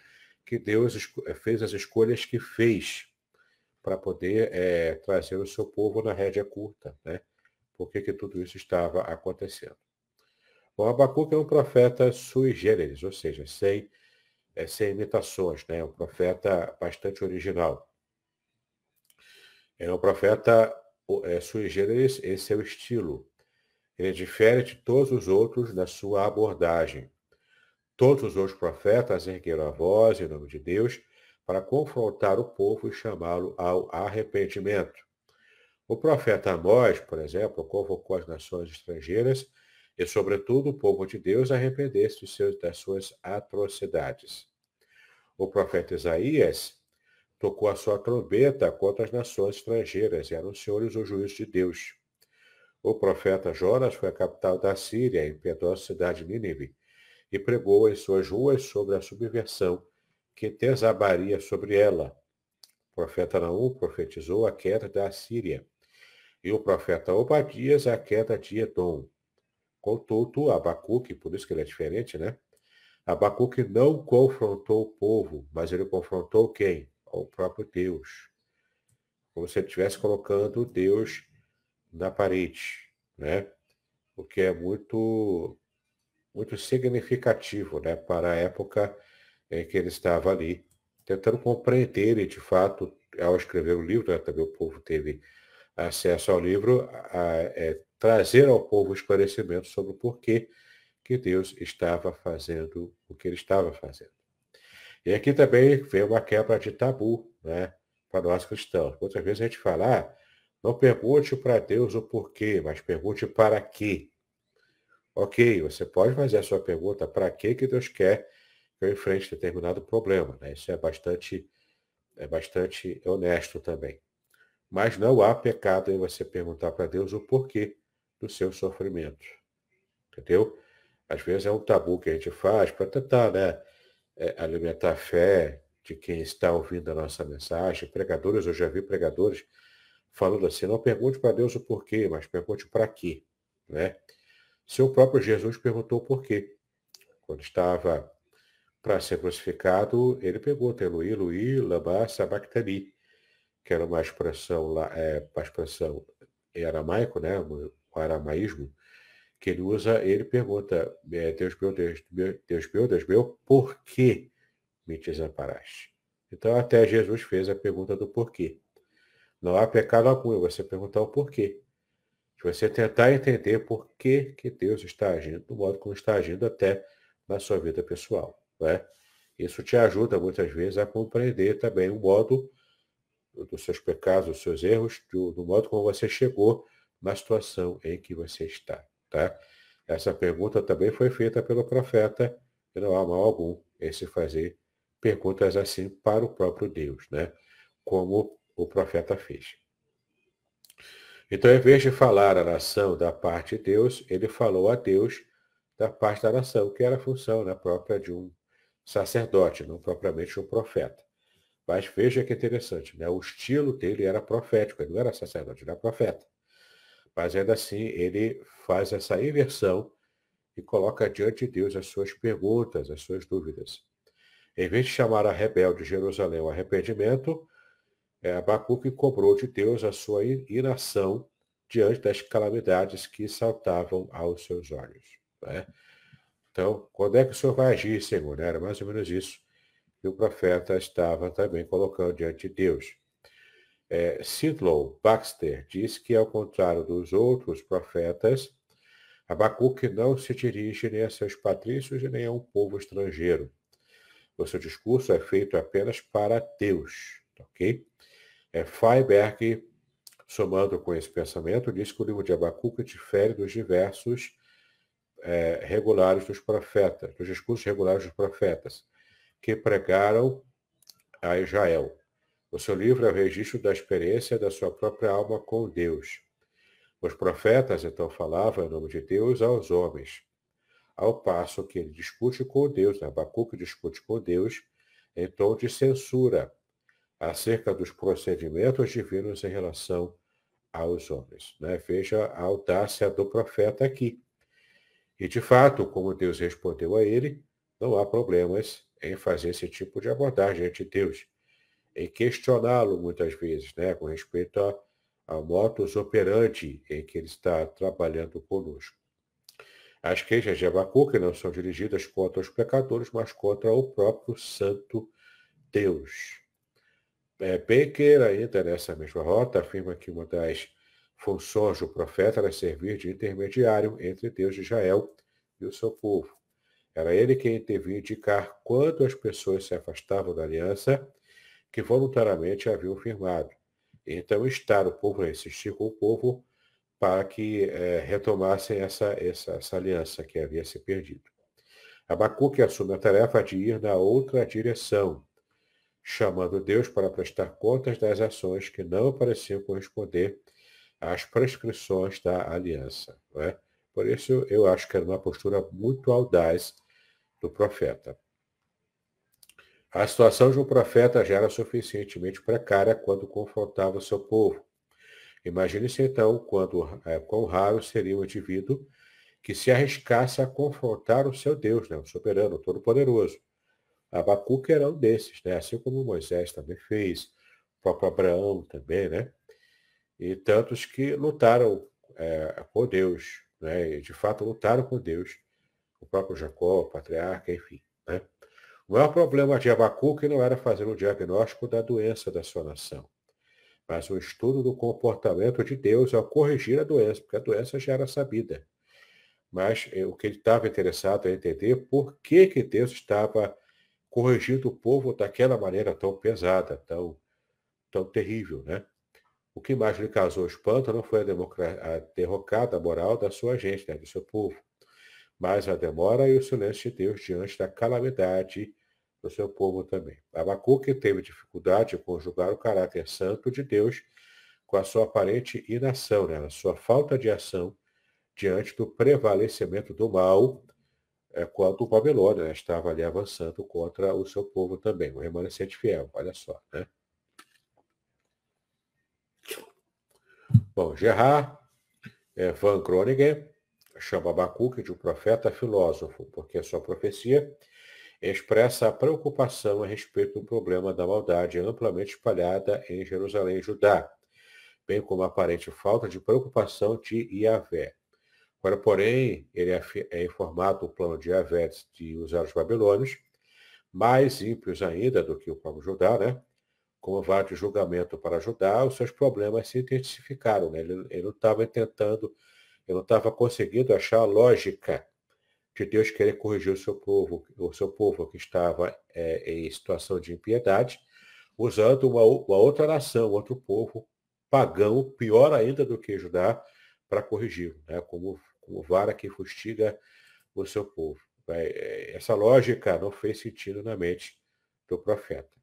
que Deus fez as escolhas que fez para poder é, trazer o seu povo na rédea curta, né? Por que, que tudo isso estava acontecendo. O Abacuque é um profeta sui generis, ou seja, sem, é, sem imitações, né? um profeta bastante original. É um profeta é, sui generis, esse é o estilo. Ele difere de todos os outros na sua abordagem. Todos os outros profetas ergueram a voz em nome de Deus para confrontar o povo e chamá-lo ao arrependimento. O profeta Amós, por exemplo, convocou as nações estrangeiras e, sobretudo, o povo de Deus arrependesse das suas atrocidades. O profeta Isaías tocou a sua trombeta contra as nações estrangeiras e anunciou-lhes o juízo de Deus. O profeta Jonas foi à capital da Síria, em piedosa cidade de Nínive, e pregou em suas ruas sobre a subversão que desabaria sobre ela. O profeta Naum profetizou a queda da Síria, e o profeta Obadias a queda de Edom. Contudo, Abacuque, por isso que ele é diferente, né? Abacuque não confrontou o povo, mas ele confrontou quem? O próprio Deus. Como se ele estivesse colocando Deus na parede, né? O que é muito, muito significativo, né? Para a época em que ele estava ali, tentando compreender e, de fato, ao escrever o livro, né? também o povo teve acesso ao livro, a, é, trazer ao povo esclarecimento sobre o porquê que Deus estava fazendo o que ele estava fazendo. E aqui também vem uma quebra de tabu, né, para nós cristãos. Muitas vezes a gente fala, ah, não pergunte para Deus o porquê, mas pergunte para quê. Ok, você pode fazer a sua pergunta para que Deus quer que eu enfrente determinado problema. Né? Isso é bastante, é bastante honesto também. Mas não há pecado em você perguntar para Deus o porquê do seu sofrimento. Entendeu? Às vezes é um tabu que a gente faz para tentar né, é, alimentar a fé de quem está ouvindo a nossa mensagem. Pregadores, eu já vi pregadores falando assim, não pergunte para Deus o porquê, mas pergunte para quê. Né? Seu próprio Jesus perguntou o porquê. Quando estava para ser crucificado, ele pergunta, Eloi, Eloi, lama sabachthani, que era uma expressão, lá, é, uma expressão em aramaico, né, o aramaísmo, que ele usa, ele pergunta, é, Deus meu, Deus meu, Deus meu, Deus meu, por que me desamparaste? Então até Jesus fez a pergunta do porquê. Não há pecado algum, você perguntar o porquê. Se você tentar entender por que, que Deus está agindo do modo como está agindo até na sua vida pessoal. Né? Isso te ajuda muitas vezes a compreender também o modo dos seus pecados, dos seus erros, do, do modo como você chegou na situação em que você está. Tá? Essa pergunta também foi feita pelo profeta, e não há mal algum em se fazer perguntas assim para o próprio Deus, né? como o profeta fez. Então, em vez de falar a nação da parte de Deus, ele falou a Deus da parte da nação, que era a função né, própria de um sacerdote, não propriamente um profeta. Mas veja que interessante, né? o estilo dele era profético, ele não era sacerdote, ele era profeta. Mas ainda assim, ele faz essa inversão e coloca diante de Deus as suas perguntas, as suas dúvidas. Em vez de chamar a rebelde Jerusalém ao arrependimento, é, Abacuque cobrou de Deus a sua inação diante das calamidades que saltavam aos seus olhos. Né? Então, quando é que o Senhor vai agir, Senhor? Era mais ou menos isso que o profeta estava também colocando diante de Deus. É, Sidlow Baxter diz que, ao contrário dos outros profetas, Abacuque não se dirige nem a seus patrícios nem a um povo estrangeiro. O seu discurso é feito apenas para Deus, ok? É, Feiberg, somando com esse pensamento, diz que o livro de Abacuque difere dos diversos é, regulares dos profetas, dos discursos regulares dos profetas, que pregaram a Israel. O seu livro é o registro da experiência da sua própria alma com Deus. Os profetas então falavam em nome de Deus aos homens, ao passo que ele discute com Deus, né? Abacuque discute com Deus em tom de censura, acerca dos procedimentos divinos em relação aos homens. Né? Veja a audácia do profeta aqui. E, de fato, como Deus respondeu a ele, não há problemas em fazer esse tipo de abordagem ante Deus, em questioná-lo muitas vezes, né, com respeito a, a modus operandi em que ele está trabalhando conosco. As queixas de Abacuque não são dirigidas contra os pecadores, mas contra o próprio Santo Deus. É, Baker, ainda nessa mesma rota, afirma que uma das funções do profeta era servir de intermediário entre Deus de Israel e o seu povo. Era ele quem devia indicar quando as pessoas se afastavam da aliança que voluntariamente haviam firmado. Então, estar o povo a insistir com o povo para que é, retomassem essa, essa, essa aliança que havia se perdido. Abacuque assume a tarefa de ir na outra direção, chamando Deus para prestar contas das ações que não pareciam corresponder às prescrições da aliança. É? Por isso, eu acho que era uma postura muito audaz do profeta. A situação de um profeta já era suficientemente precária quando confrontava o seu povo. Imagine-se então quando, é, quão raro seria o indivíduo que se arriscasse a confrontar o seu Deus, né, o soberano, o todo-poderoso, Abacuque era um desses, né? assim como Moisés também fez, o próprio Abraão também, né? E tantos que lutaram é, com Deus, né? E de fato lutaram com Deus, o próprio Jacó, o patriarca, enfim. Né? O maior problema de Abacuque não era fazer um diagnóstico da doença da sua nação, mas o um estudo do comportamento de Deus ao corrigir a doença, porque a doença já era sabida. Mas eh, o que ele estava interessado é entender por que, que Deus estava corrigindo o povo daquela maneira tão pesada, tão, tão terrível, né? O que mais lhe causou espanto não foi a, a derrocada moral da sua gente, né, do seu povo, mas a demora e o silêncio de Deus diante da calamidade do seu povo também. Abacuque teve dificuldade em conjugar o caráter santo de Deus com a sua aparente inação, né, a sua falta de ação diante do prevalecimento do mal é, quanto o Babilônia né, estava ali avançando contra o seu povo também, o remanescente fiel, olha só. Né? Bom, Gerard é, Van Groningen chama Abacuque de um profeta filósofo, porque a sua profecia expressa a preocupação a respeito do problema da maldade amplamente espalhada em Jerusalém e Judá, bem como a aparente falta de preocupação de Iavé. Agora, porém, ele é, informado do plano de Avetes de usar os babilônios, mais ímpios ainda do que o próprio Judá, né? Como vara de julgamento para Judá, os seus problemas se intensificaram. Né? Ele, ele não estava tentando, ele não estava conseguindo achar a lógica de Deus querer corrigir o seu povo, o seu povo que estava é, em situação de impiedade, usando uma, uma outra nação, outro povo pagão, pior ainda do que Judá, para corrigir, né? como, como vara que fustiga o seu povo. É, essa lógica não fez sentido na mente do profeta.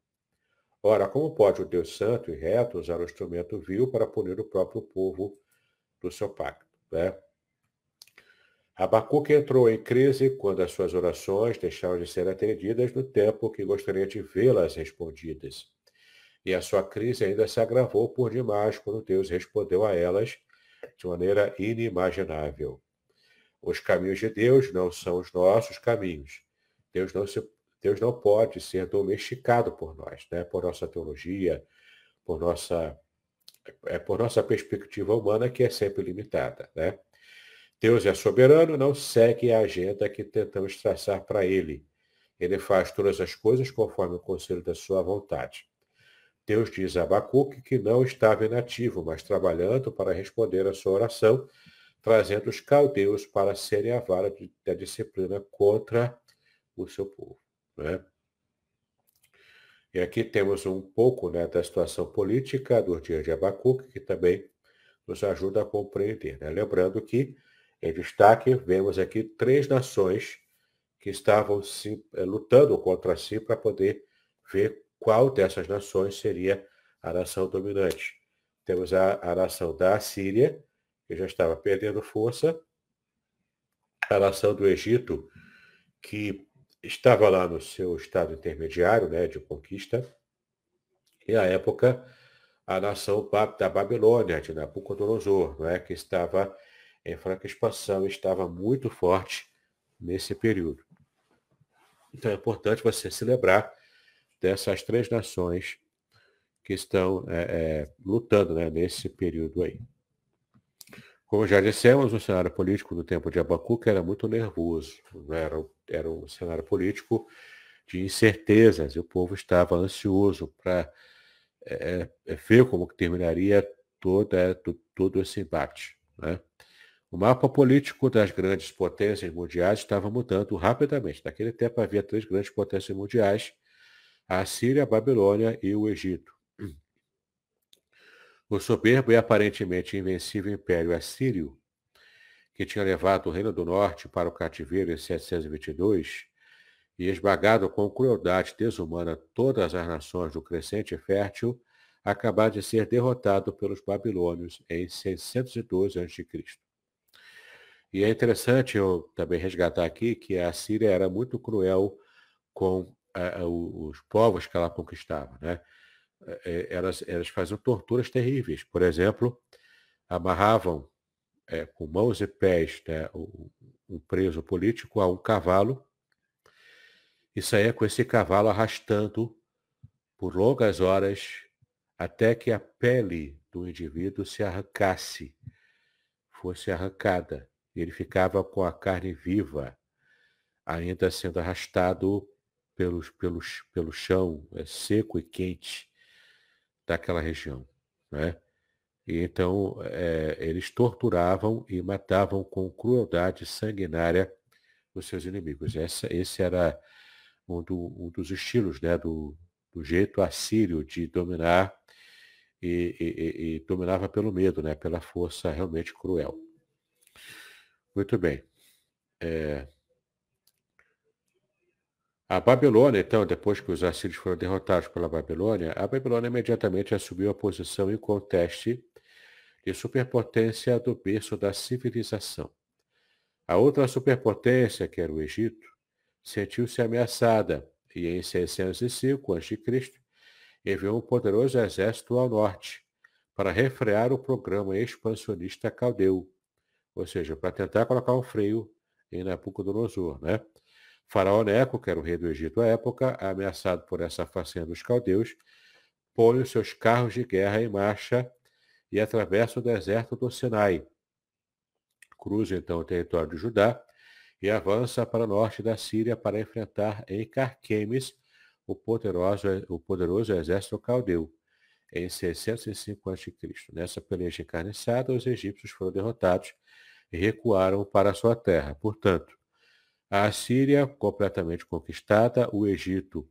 Ora, como pode o Deus santo e reto usar o instrumento vil para punir o próprio povo do seu pacto? Né? Abacuque entrou em crise quando as suas orações deixaram de ser atendidas no tempo que gostaria de vê-las respondidas. E a sua crise ainda se agravou por demais quando Deus respondeu a elas de maneira inimaginável. Os caminhos de Deus não são os nossos caminhos. Deus não, se, Deus não pode ser domesticado por nós, né? por nossa teologia, por nossa, é, por nossa perspectiva humana, que é sempre limitada. Né? Deus é soberano, não segue a agenda que tentamos traçar para ele. Ele faz todas as coisas conforme o conselho da sua vontade. Deus diz a Abacuque que não estava inativo, mas trabalhando para responder à sua oração, trazendo os caldeus para serem a vara de, da disciplina contra o seu povo. Né? E aqui temos um pouco né, da situação política dos dias de Abacuque, que também nos ajuda a compreender. Né? Lembrando que em destaque, vemos aqui três nações que estavam se, eh, lutando contra si para poder ver qual dessas nações seria a nação dominante. Temos a, a nação da Síria, que já estava perdendo força, a nação do Egito, que estava lá no seu estado intermediário né, de conquista, e à época a nação da Babilônia, de Nabucodonosor, né, que estava em franca expansão estava muito forte nesse período. Então é importante você se lembrar dessas três nações que estão é, é, lutando né, nesse período aí. Como já dissemos, o cenário político no tempo de Abacuque era muito nervoso. Né? Era, era um cenário político de incertezas e o povo estava ansioso para é, é, ver como que terminaria toda, todo esse embate. Né? O mapa político das grandes potências mundiais estava mudando rapidamente. Naquele tempo havia três grandes potências mundiais, a Síria, a Babilônia e o Egito. O soberbo e aparentemente invencível Império Assírio, que tinha levado o Reino do Norte para o cativeiro em 722 e esmagado com crueldade desumana todas as nações do crescente fértil, acabara de ser derrotado pelos babilônios em 612 a.C. E é interessante eu também resgatar aqui que a Síria era muito cruel com os povos que ela conquistava. Né? Uh, elas, elas faziam torturas terríveis. Por exemplo, amarravam uh, com mãos e pés né, um preso político a um cavalo e saía com esse cavalo arrastando por longas horas até que a pele do indivíduo se arrancasse, fosse arrancada ele ficava com a carne viva, ainda sendo arrastado pelos, pelos, pelo chão é, seco e quente daquela região. Né? E então é, eles torturavam e matavam com crueldade sanguinária os seus inimigos. Essa, esse era um, do, um dos estilos né, do, do, jeito assírio de dominar e, e, e, dominava pelo medo, né, pela força realmente cruel. Muito bem. É... A Babilônia, então, depois que os assírios foram derrotados pela Babilônia, a Babilônia imediatamente assumiu a posição inconteste de superpotência do berço da civilização. A outra superpotência, que era o Egito, sentiu-se ameaçada e em 605 a.C. enviou um poderoso exército ao norte para refrear o programa expansionista caldeu, ou seja, para tentar colocar um freio em Nabucodonosor, né? Faraó Neco, que era o rei do Egito à época, ameaçado por essa façanha dos caldeus, põe os seus carros de guerra em marcha e atravessa o deserto do Sinai, cruza então o território de Judá e avança para o norte da Síria para enfrentar em Carquemes o poderoso, o poderoso exército caldeu, em 605 a.C. Nessa peleja encarniçada, os egípcios foram derrotados e recuaram para sua terra. Portanto, a Síria completamente conquistada, o Egito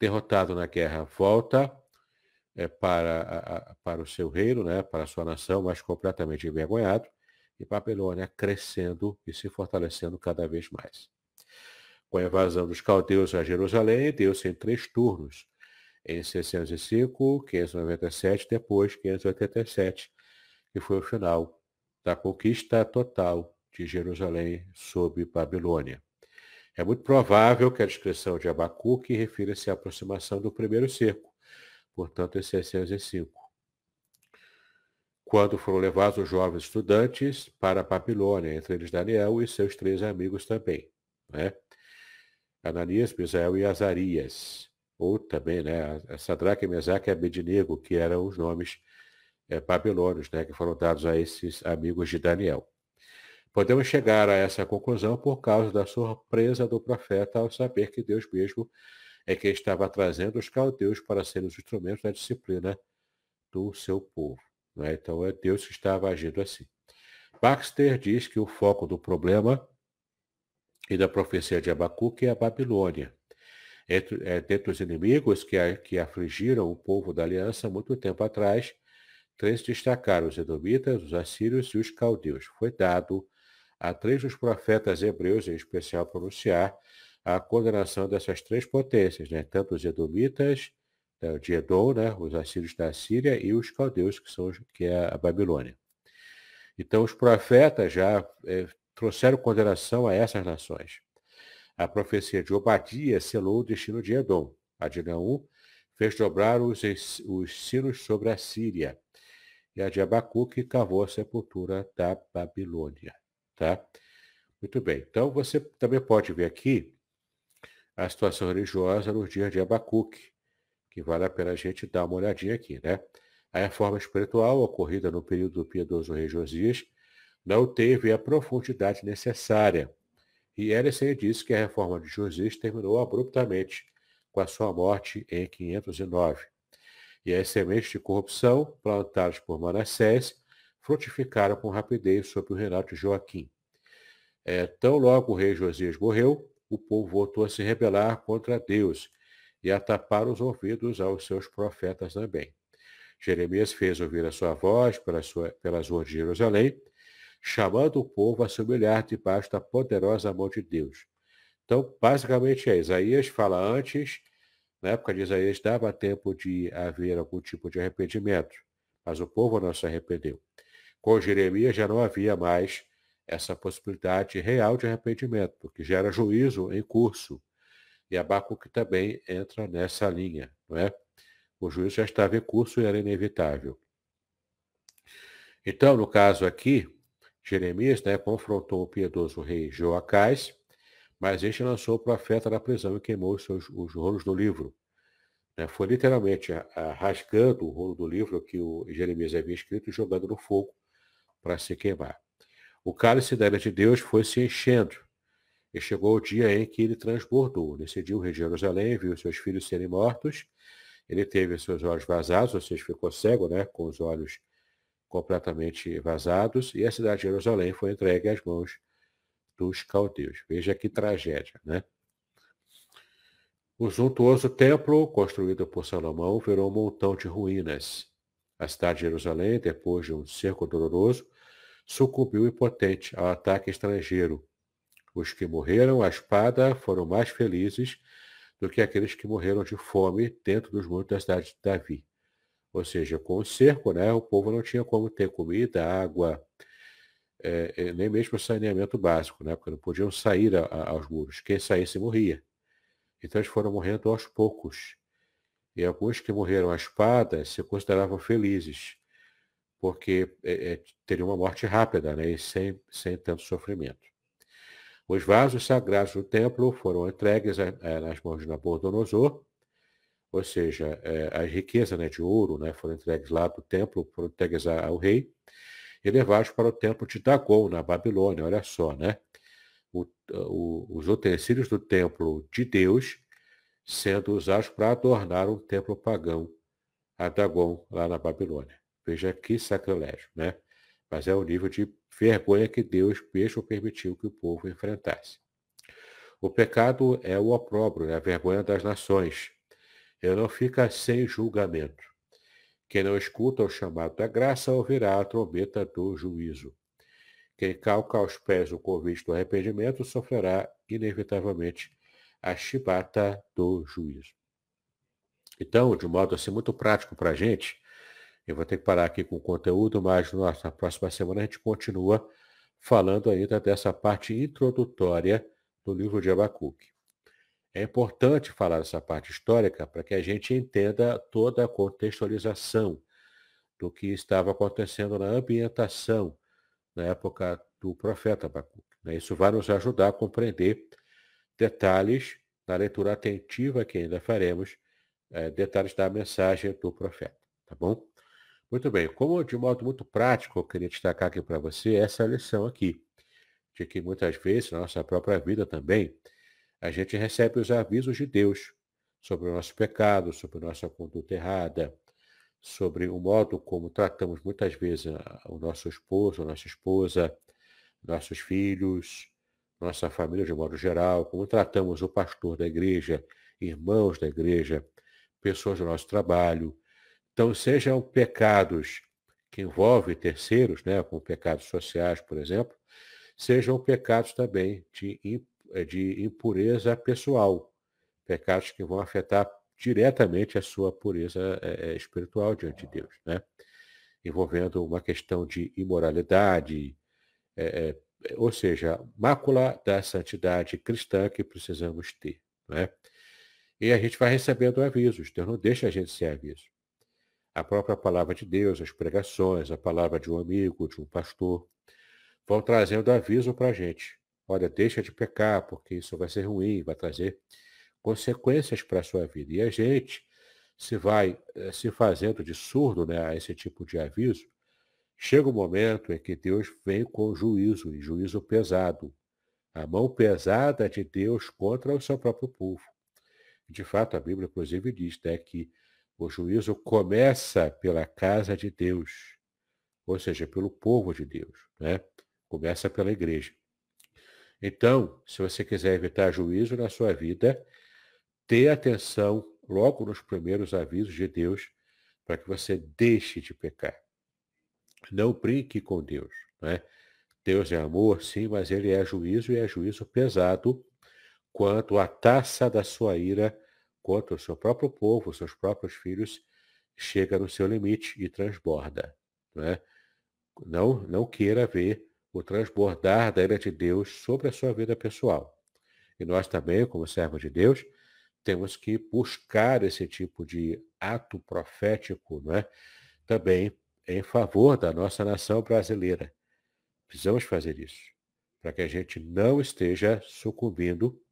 derrotado na guerra volta é, para, a, para o seu reino, né, para a sua nação, mas completamente envergonhado, e Babilônia crescendo e se fortalecendo cada vez mais. Com a invasão dos caldeus a Jerusalém, deu-se em três turnos, em 605, 597, depois 587, que foi o final da conquista total de Jerusalém sob Babilônia. É muito provável que a descrição de Abacuque refira-se à aproximação do primeiro cerco, portanto, em 605, quando foram levados os jovens estudantes para a Babilônia, entre eles Daniel e seus três amigos também. Né? Ananias, Misael e Azarias. Ou também, né, Sadraque, Mesaque e Abednego, que eram os nomes é, babilônios, né, que foram dados a esses amigos de Daniel. Podemos chegar a essa conclusão por causa da surpresa do profeta ao saber que Deus mesmo é quem estava trazendo os caldeus para serem os instrumentos da disciplina do seu povo. Né? Então é Deus que estava agindo assim. Baxter diz que o foco do problema e da profecia de Abacuque é a Babilônia. Entre, é, dentre os inimigos que, que afligiram o povo da aliança muito tempo atrás, três destacaram os edomitas, os assírios e os caldeus. Foi dado a três dos profetas hebreus, em especial, pronunciar a condenação dessas três potências, né? tanto os edomitas, né, de Edom, né? os assírios da Síria, e os caldeus, que, são, que é a Babilônia. Então, os profetas já é, trouxeram condenação a essas nações. A profecia de Obadia selou o destino de Edom. A de Naum fez dobrar os, os sinos sobre a Síria. E a de Abacuque cavou a sepultura da Babilônia. Tá? Muito bem. Então, você também pode ver aqui a situação religiosa nos dias de Abacuque, que vale a pena a gente dar uma olhadinha aqui, né? A reforma espiritual ocorrida no período do piedoso rei Josias não teve a profundidade necessária. E Ellison disse que a reforma de Josias terminou abruptamente com a sua morte em 509. E as sementes de corrupção plantadas por Manassés frutificaram com rapidez sob o reinado de Joaquim. É, tão logo o rei Josias morreu, o povo voltou a se rebelar contra Deus e a tapar os ouvidos aos seus profetas também. Jeremias fez ouvir a sua voz pelas, sua, pelas ruas de Jerusalém chamando o povo a se humilhar debaixo da poderosa mão de Deus. Então, basicamente é, Isaías fala antes, na época de Isaías dava tempo de haver algum tipo de arrependimento, mas o povo não se arrependeu. Com Jeremias já não havia mais essa possibilidade real de arrependimento, porque já era juízo em curso. E Abacuque também entra nessa linha, não é? O juízo já estava em curso e era inevitável. Então, no caso aqui, Jeremias né, confrontou o piedoso rei Joacás, mas este lançou o profeta na prisão e queimou os, seus, os rolos do livro. Né, foi literalmente rasgando o rolo do livro que o Jeremias havia escrito e jogando no fogo para se queimar. O cálice da ira de Deus foi se enchendo, e chegou o dia em que ele transbordou. Nesse dia o rei de Jerusalém viu seus filhos serem mortos, ele teve seus olhos vazados, ou seja, ficou cego, né, com os olhos completamente vazados, e a cidade de Jerusalém foi entregue às mãos dos caldeus. Veja que tragédia, né? O suntuoso templo, construído por Salomão, virou um montão de ruínas. A cidade de Jerusalém, depois de um cerco doloroso, sucumbiu impotente ao ataque estrangeiro. Os que morreram à espada foram mais felizes do que aqueles que morreram de fome dentro dos muros da cidade de Davi. Ou seja, com o cerco, né, o povo não tinha como ter comida, água, é, nem mesmo saneamento básico, né, porque não podiam sair a, a, aos muros. Quem saísse morria. Então eles foram morrendo aos poucos. E alguns que morreram à espada se consideravam felizes, porque é, é, teriam uma morte rápida né, e sem, sem tanto sofrimento. Os vasos sagrados do templo foram entregues a, a, nas mãos de Nabucodonosor, ou seja, é, a riqueza né, de ouro né, foram entregues lá do templo, foram entregues ao rei, e levados para o templo de Dagon, na Babilônia. Olha só, né? O, o, os utensílios do templo de Deus sendo usados para adornar um templo pagão a Dagon, lá na Babilônia. Veja que sacrilégio, né? Mas é o nível de vergonha que Deus mesmo permitiu que o povo enfrentasse. O pecado é o opróbrio, é a vergonha das nações. Ele não fica sem julgamento. Quem não escuta o chamado da graça ouvirá a trombeta do juízo. Quem calca aos pés o convite do arrependimento sofrerá inevitavelmente a chibata do juízo. Então, de modo assim muito prático para a gente, eu vou ter que parar aqui com o conteúdo, mas na próxima semana a gente continua falando ainda dessa parte introdutória do livro de Abacuque. É importante falar essa parte histórica para que a gente entenda toda a contextualização do que estava acontecendo na ambientação na época do profeta Abacuque. Né? Isso vai nos ajudar a compreender detalhes na leitura atentiva que ainda faremos, é, detalhes da mensagem do profeta, tá bom? Muito bem, como de modo muito prático, eu queria destacar aqui para você essa lição aqui, de que muitas vezes na nossa própria vida também, a gente recebe os avisos de Deus sobre o nosso pecado, sobre a nossa conduta errada, sobre o modo como tratamos muitas vezes o nosso esposo, a nossa esposa, nossos filhos, nossa família de modo geral, como tratamos o pastor da igreja, irmãos da igreja, pessoas do nosso trabalho. Então, sejam pecados que envolvem terceiros, né, como pecados sociais, por exemplo, sejam pecados também de, eh, de impureza pessoal, pecados que vão afetar diretamente a sua pureza é, espiritual diante de Deus, né? envolvendo uma questão de imoralidade, é, ou seja, mácula da santidade cristã que precisamos ter. Né? E a gente vai recebendo avisos, Deus não deixa a gente sem aviso. A própria palavra de Deus, as pregações, a palavra de um amigo, de um pastor, vão trazendo aviso para a gente. Olha, deixa de pecar, porque isso vai ser ruim, vai trazer consequências para a sua vida. E a gente se vai eh, se fazendo de surdo né, a esse tipo de aviso, chega o um momento em que Deus vem com juízo, e juízo pesado. A mão pesada de Deus contra o seu próprio povo. De fato, a Bíblia, inclusive, diz né, que o juízo começa pela casa de Deus, ou seja, pelo povo de Deus. Né? Começa pela igreja. Então, se você quiser evitar juízo na sua vida, dê atenção logo nos primeiros avisos de Deus para que você deixe de pecar. Não brinque com Deus. Né? Deus é amor, sim, mas ele é juízo e é juízo pesado quanto a taça da sua ira contra o seu próprio povo, seus próprios filhos, chega no seu limite e transborda. Né? Não, não queira ver o transbordar da ira de Deus sobre a sua vida pessoal. E nós também, como servos de Deus, temos que buscar esse tipo de ato profético, não é? Também em favor da nossa nação brasileira. Precisamos fazer isso, para que a gente não esteja sucumbindo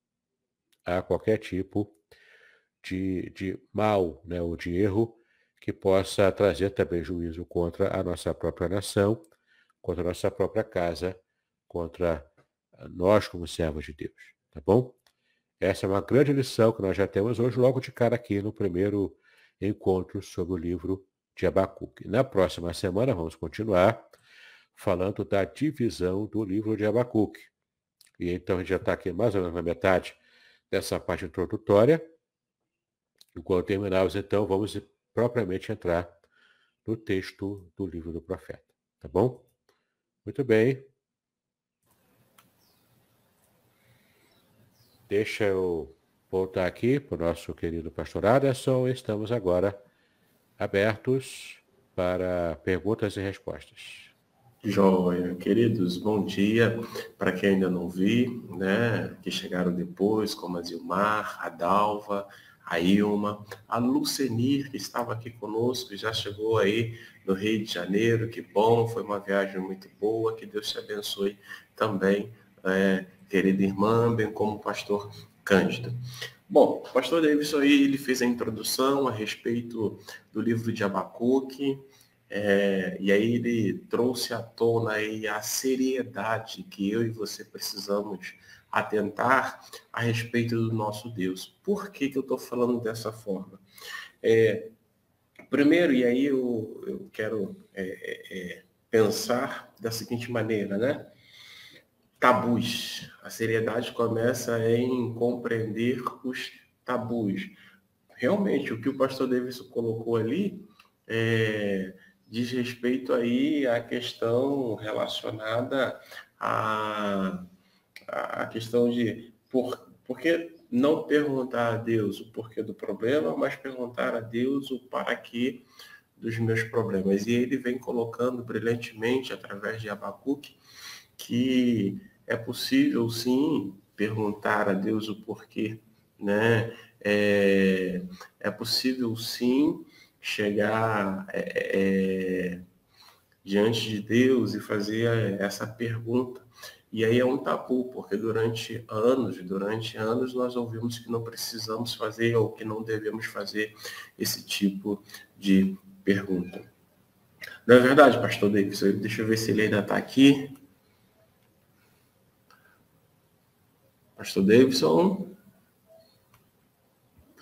a qualquer tipo de, de mal, né, ou de erro que possa trazer também juízo contra a nossa própria nação, contra a nossa própria casa, contra nós como servos de Deus. Tá bom? Essa é uma grande lição que nós já temos hoje, logo de cara aqui no primeiro encontro sobre o livro de Abacuque. Na próxima semana vamos continuar falando da divisão do livro de Abacuque. E então a gente já está aqui mais ou menos na metade dessa parte introdutória. Enquanto terminarmos, então, vamos propriamente entrar no texto do livro do profeta. Tá bom? Muito bem. Deixa eu voltar aqui para o nosso querido pastor Aderson. Estamos agora abertos para perguntas e respostas. Joia, queridos, bom dia para quem ainda não vi, né, que chegaram depois, como a Zilmar, a Dalva, a Ilma, a Lucenir, que estava aqui conosco e já chegou aí no Rio de Janeiro, que bom, foi uma viagem muito boa, que Deus te abençoe também, é, querida irmã, bem como o pastor Cândido. Bom, o pastor Davidson aí, ele fez a introdução a respeito do livro de Abacuque, É, e aí ele trouxe à tona aí a seriedade que eu e você precisamos atentar a respeito do nosso Deus. Por que, que eu estou falando dessa forma? É, primeiro, e aí eu, eu quero é, é, é, pensar da seguinte maneira, né? Tabus. A seriedade começa em compreender os tabus. Realmente, o que o pastor Davis colocou ali é, diz respeito aí à questão relacionada à, à questão de por, por que não perguntar a Deus o porquê do problema, mas perguntar a Deus o para quê dos meus problemas. E ele vem colocando brilhantemente, através de Abacuque, que é possível sim perguntar a Deus o porquê, né? É, é possível sim chegar é, é, diante de Deus e fazer essa pergunta. E aí é um tabu, porque durante anos, durante anos nós ouvimos que não precisamos fazer ou que não devemos fazer esse tipo de pergunta. Não é verdade, pastor Davis? Deixa eu ver se ele ainda está aqui. Pastor Davidson.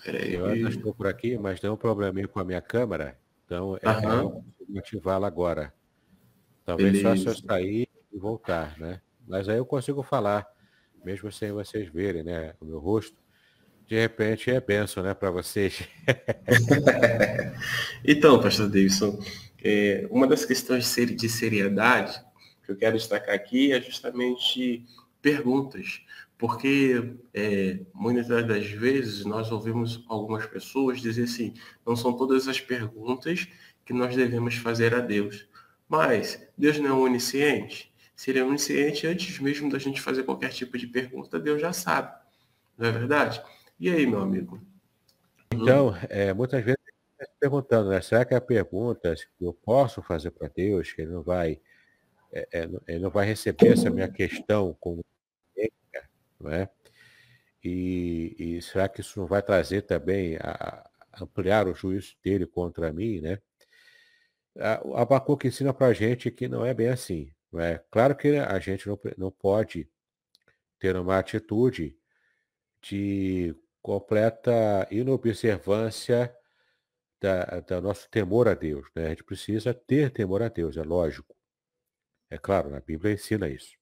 Peraí. Eu ainda estou por aqui, mas tem um probleminha com a minha câmera. Então, é, uhum. ativá-la agora. Talvez Beleza. só se eu sair e voltar, né? Mas aí eu consigo falar, mesmo sem vocês verem, né? O meu rosto. De repente é benção, né, para vocês. então, pastor Davidson, é, uma das questões de seriedade que eu quero destacar aqui é justamente perguntas. Porque é, muitas das vezes nós ouvimos algumas pessoas dizer assim, não são todas as perguntas que nós devemos fazer a Deus. Mas Deus não é onisciente? Se ele é onisciente, antes mesmo da gente fazer qualquer tipo de pergunta, Deus já sabe. Não é verdade? E aí, meu amigo? Então, é, muitas vezes se perguntando, né? Será que a pergunta que eu posso fazer para Deus, que ele não vai, é, é, ele não vai receber essa minha questão como não é? E, e, será que isso não vai trazer também a, a ampliar o juízo dele contra mim, né? O Abacuque ensina para a gente que não é bem assim. É? Claro que a gente não, não pode ter uma atitude de completa inobservância da, da nosso temor a Deus. Né? A gente precisa ter temor a Deus, é lógico. É claro, na Bíblia ensina isso.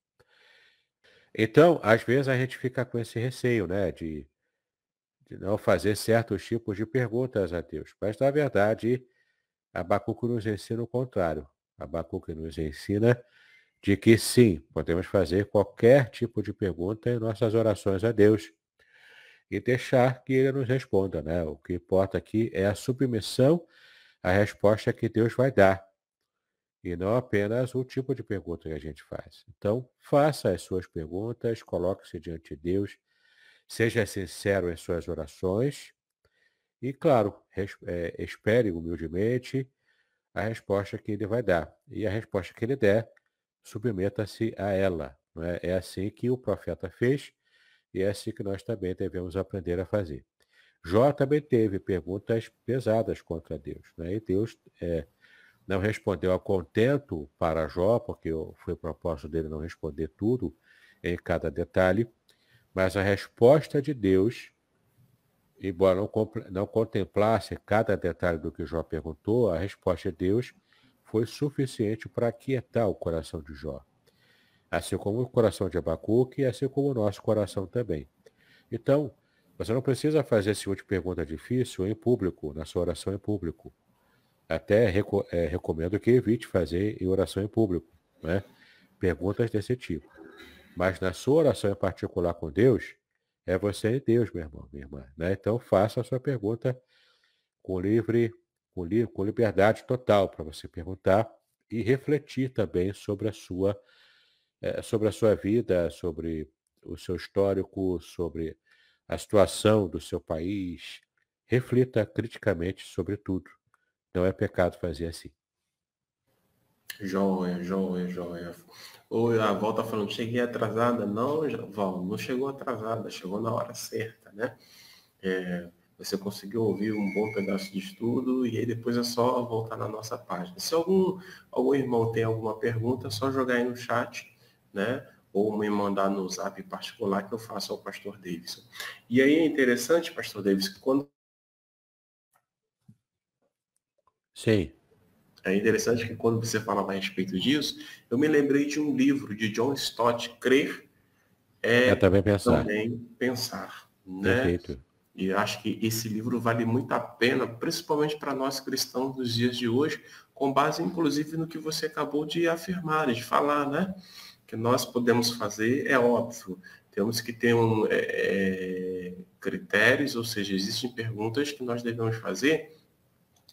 Então, às vezes a gente fica com esse receio, né, de, de não fazer certos tipos de perguntas a Deus. Mas, na verdade, Abacuque nos ensina o contrário. Abacuque nos ensina de que sim, podemos fazer qualquer tipo de pergunta em nossas orações a Deus e deixar que ele nos responda, né? O que importa aqui é a submissão à resposta que Deus vai dar e não apenas o tipo de pergunta que a gente faz. Então, faça as suas perguntas, coloque-se diante de Deus, seja sincero em suas orações e, claro, é, espere humildemente a resposta que ele vai dar. E a resposta que ele der, submeta-se a ela. É? é assim que o profeta fez e é assim que nós também devemos aprender a fazer. Jó também teve perguntas pesadas contra Deus. Né? E Deus é, não respondeu a contento para Jó, porque foi propósito dele não responder tudo em cada detalhe, mas a resposta de Deus, embora não, não contemplasse cada detalhe do que Jó perguntou, a resposta de Deus foi suficiente para aquietar o coração de Jó. Assim como o coração de Abacuque e assim como o nosso coração também. Então, você não precisa fazer esse tipo de pergunta difícil em público, na sua oração em público. Até reco é, recomendo que evite fazer em oração em público, né? Perguntas desse tipo. Mas na sua oração em particular com Deus, é você e Deus, meu irmão, minha irmã. Né? Então faça a sua pergunta com livre, com, li com liberdade total para você perguntar e refletir também sobre a sua é, sobre a sua vida, sobre o seu histórico, sobre a situação do seu país. Reflita criticamente sobre tudo. Não é pecado fazer assim. Joia, joia, joia. Oi, a volta tá falando, cheguei atrasada. Não, Val, não chegou atrasada, chegou na hora certa, né? É, você conseguiu ouvir um bom pedaço de estudo e aí depois é só voltar na nossa página. Se algum, algum irmão tem alguma pergunta, é só jogar aí no chat, né? Ou me mandar no zap particular que eu faço ao pastor Davidson. E aí é interessante, pastor Davidson, que quando. Sim. É interessante que quando você falava a respeito disso, eu me lembrei de um livro de John Stott, Crer é, é também pensar. Também pensar né? Perfeito. E acho que esse livro vale muito a pena, principalmente para nós cristãos dos dias de hoje, com base inclusive no que você acabou de afirmar, de falar, né? Que nós podemos fazer, é óbvio, temos que ter um, é, é, critérios, ou seja, existem perguntas que nós devemos fazer,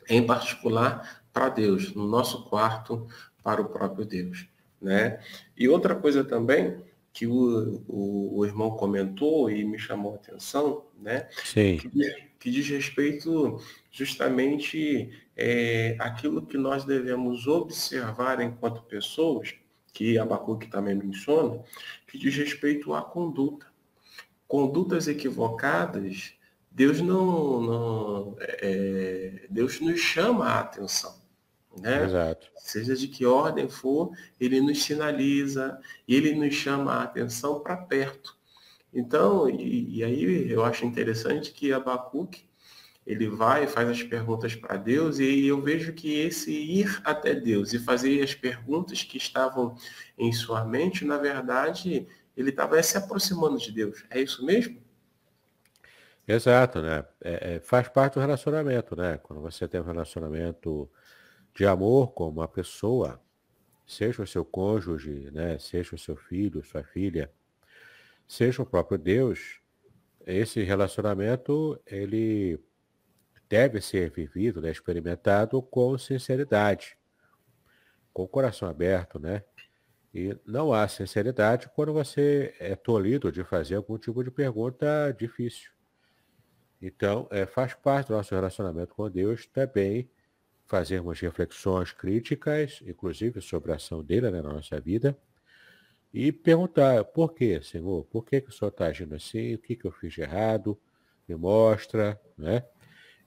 em particular para Deus, no nosso quarto, para o próprio Deus. Né? E outra coisa também que o, o, o, irmão comentou e me chamou a atenção, né? Sim. Que, que diz respeito justamente é, aquilo que nós devemos observar enquanto pessoas, que Abacuque também menciona, que diz respeito à conduta. Condutas equivocadas, Deus não, não é, Deus nos chama a atenção. Né? Exato. Seja de que ordem for, ele nos sinaliza ele nos chama a atenção para perto. Então, e, e, aí eu acho interessante que Abacuque, ele vai e faz as perguntas para Deus e eu vejo que esse ir até Deus e fazer as perguntas que estavam em sua mente, na verdade, ele estava se aproximando de Deus. É isso mesmo? Exato, né? É, é, faz parte do relacionamento, né? Quando você tem um relacionamento de amor com uma pessoa, seja o seu cônjuge, né, seja o seu filho, sua filha, seja o próprio Deus, esse relacionamento ele deve ser vivido, né, experimentado com sinceridade, com o coração aberto, né? E não há sinceridade quando você é tolhido de fazer algum tipo de pergunta difícil. Então, é, faz parte do nosso relacionamento com Deus também fazermos reflexões críticas, inclusive sobre a ação dele né, na nossa vida, e perguntar, por quê, Senhor? Por que, que o Senhor está agindo assim? O que, que eu fiz de errado? Me mostra, né?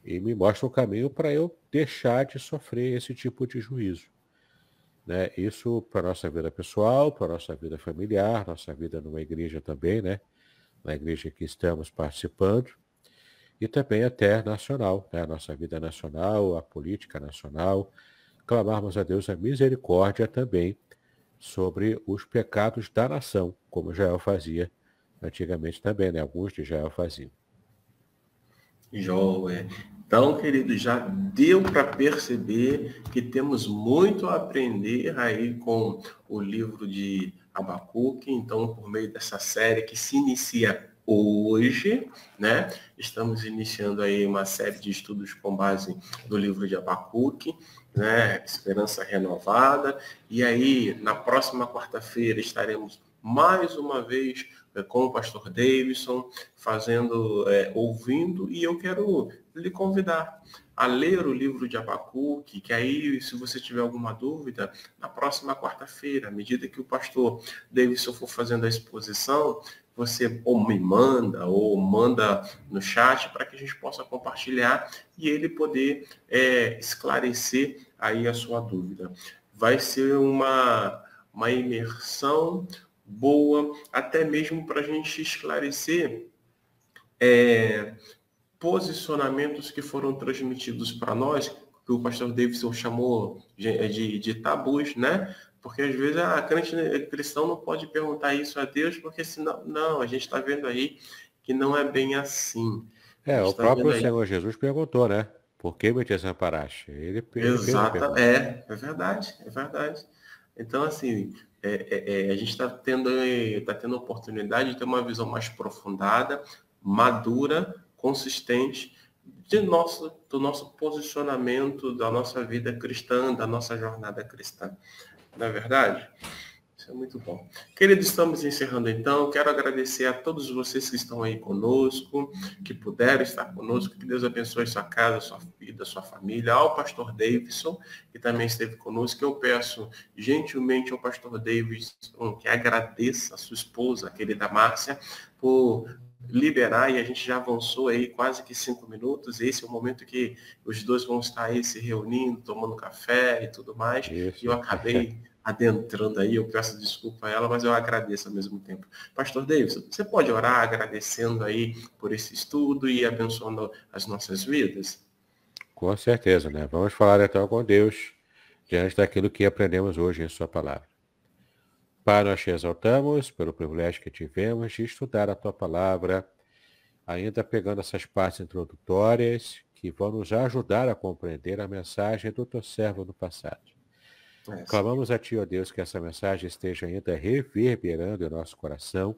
E me mostra o caminho para eu deixar de sofrer esse tipo de juízo. Né? Isso para a nossa vida pessoal, para a nossa vida familiar, nossa vida numa igreja também, né? Na igreja que estamos participando e também até nacional, né? a nossa vida nacional, a política nacional, clamarmos a Deus a misericórdia também sobre os pecados da nação, como Israel fazia antigamente também, né? Alguns de Israel faziam. Joé. Então, querido, já deu para perceber que temos muito a aprender aí com o livro de Abacuque. Então, por meio dessa série que se inicia hoje, né? Estamos iniciando aí uma série de estudos com base no livro de Abacuque, né? Esperança renovada. E aí, na próxima quarta-feira, estaremos mais uma vez é, com o pastor Davidson, fazendo, é, ouvindo, e eu quero lhe convidar a ler o livro de Abacuque, que aí, se você tiver alguma dúvida, na próxima quarta-feira, à medida que o pastor Davidson for fazendo a exposição, você ou me manda ou manda no chat para que a gente possa compartilhar e ele poder é, esclarecer aí a sua dúvida. Vai ser uma, uma imersão boa, até mesmo para a gente esclarecer é, posicionamentos que foram transmitidos para nós, que o pastor Davidson chamou de, de, de tabus, né? Porque às vezes a crente cristão não pode perguntar isso a Deus, porque senão, não, a gente está vendo aí que não é bem assim. É, o tá próprio Senhor Jesus perguntou, né? Por que me desamparaste? Ele, ele Exato, é, é verdade, é verdade. Então, assim, é, é, é a gente está tendo, tá tendo a oportunidade de ter uma visão mais aprofundada, madura, consistente de nosso, do nosso posicionamento, da nossa vida cristã, da nossa jornada cristã não é verdade? Isso é muito bom. Queridos, estamos encerrando então. Quero agradecer a todos vocês que estão aí conosco, que puderam estar conosco. Que Deus abençoe sua casa, sua vida, sua família. Ao pastor Davidson, que também esteve conosco. Eu peço gentilmente ao pastor Davidson que agradeça a sua esposa, a querida Márcia, por liberar e a gente já avançou aí quase que cinco minutos. Esse é o momento que os dois vão estar aí se reunindo, tomando café e tudo mais. Isso. E eu acabei adentrando aí, eu peço desculpa a ela, mas eu agradeço ao mesmo tempo. Pastor Davis, você pode orar agradecendo aí por esse estudo e abençoando as nossas vidas? Com certeza, né? Vamos falar então com Deus diante daquilo que aprendemos hoje em sua palavra. Pai, nós te exaltamos pelo privilégio que tivemos de estudar a tua palavra, ainda pegando essas partes introdutórias que vão nos ajudar a compreender a mensagem do teu servo no passado. É, Clamamos a Ti, ó Deus, que essa mensagem esteja ainda reverberando em nosso coração,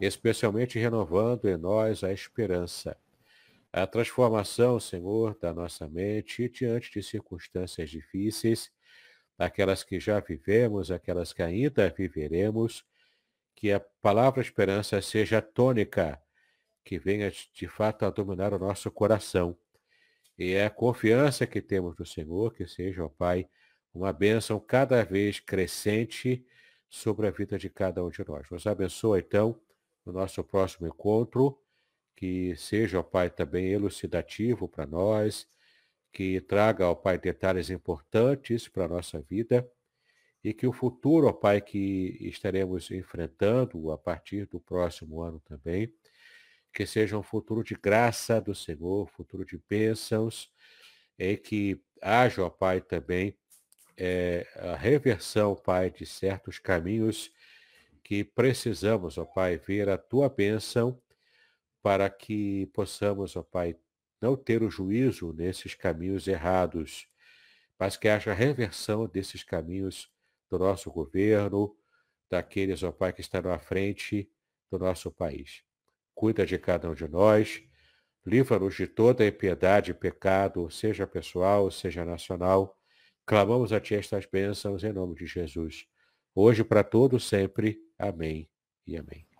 especialmente renovando em nós a esperança, a transformação, Senhor, da nossa mente diante de circunstâncias difíceis, aquelas que já vivemos, aquelas que ainda viveremos, que a palavra esperança seja tônica, que venha de fato a dominar o nosso coração. E é a confiança que temos no Senhor, que seja, ó Pai, uma bênção cada vez crescente sobre a vida de cada um de nós. Nos abençoa, então, no nosso próximo encontro, que seja, ó Pai, também elucidativo para nós, que traga, ó Pai, detalhes importantes para a nossa vida e que o futuro, ó Pai, que estaremos enfrentando a partir do próximo ano também, que seja um futuro de graça do Senhor, futuro de bênçãos, e que haja, ó Pai, também é, a reversão, Pai, de certos caminhos que precisamos, ó Pai, ver a tua bênção para que possamos, ó Pai, não ter o juízo nesses caminhos errados, mas que haja reversão desses caminhos do nosso governo, daqueles, ó Pai, que estão à frente do nosso país. Cuida de cada um de nós, livra-nos de toda impiedade e pecado, seja pessoal, seja nacional, Clamamos a Ti estas bênçãos em nome de Jesus. Hoje para todos sempre. Amém e amém.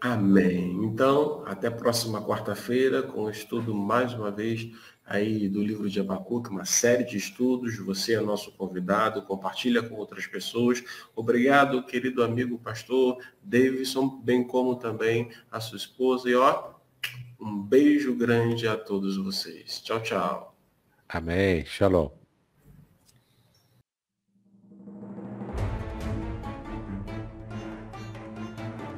Amém. Então, até próxima quarta-feira com o estudo mais uma vez aí do livro de Abacuque, uma série de estudos. Você é nosso convidado, compartilha com outras pessoas. Obrigado, querido amigo pastor Davidson, bem como também a sua esposa. E ó, um beijo grande a todos vocês. Tchau, tchau. Amém. Shalom.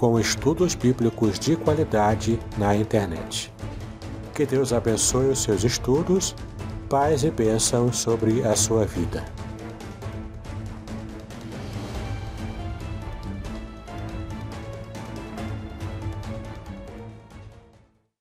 com estudos bíblicos de qualidade na internet. Que Deus abençoe os seus estudos, paz e bênçãos sobre a sua vida.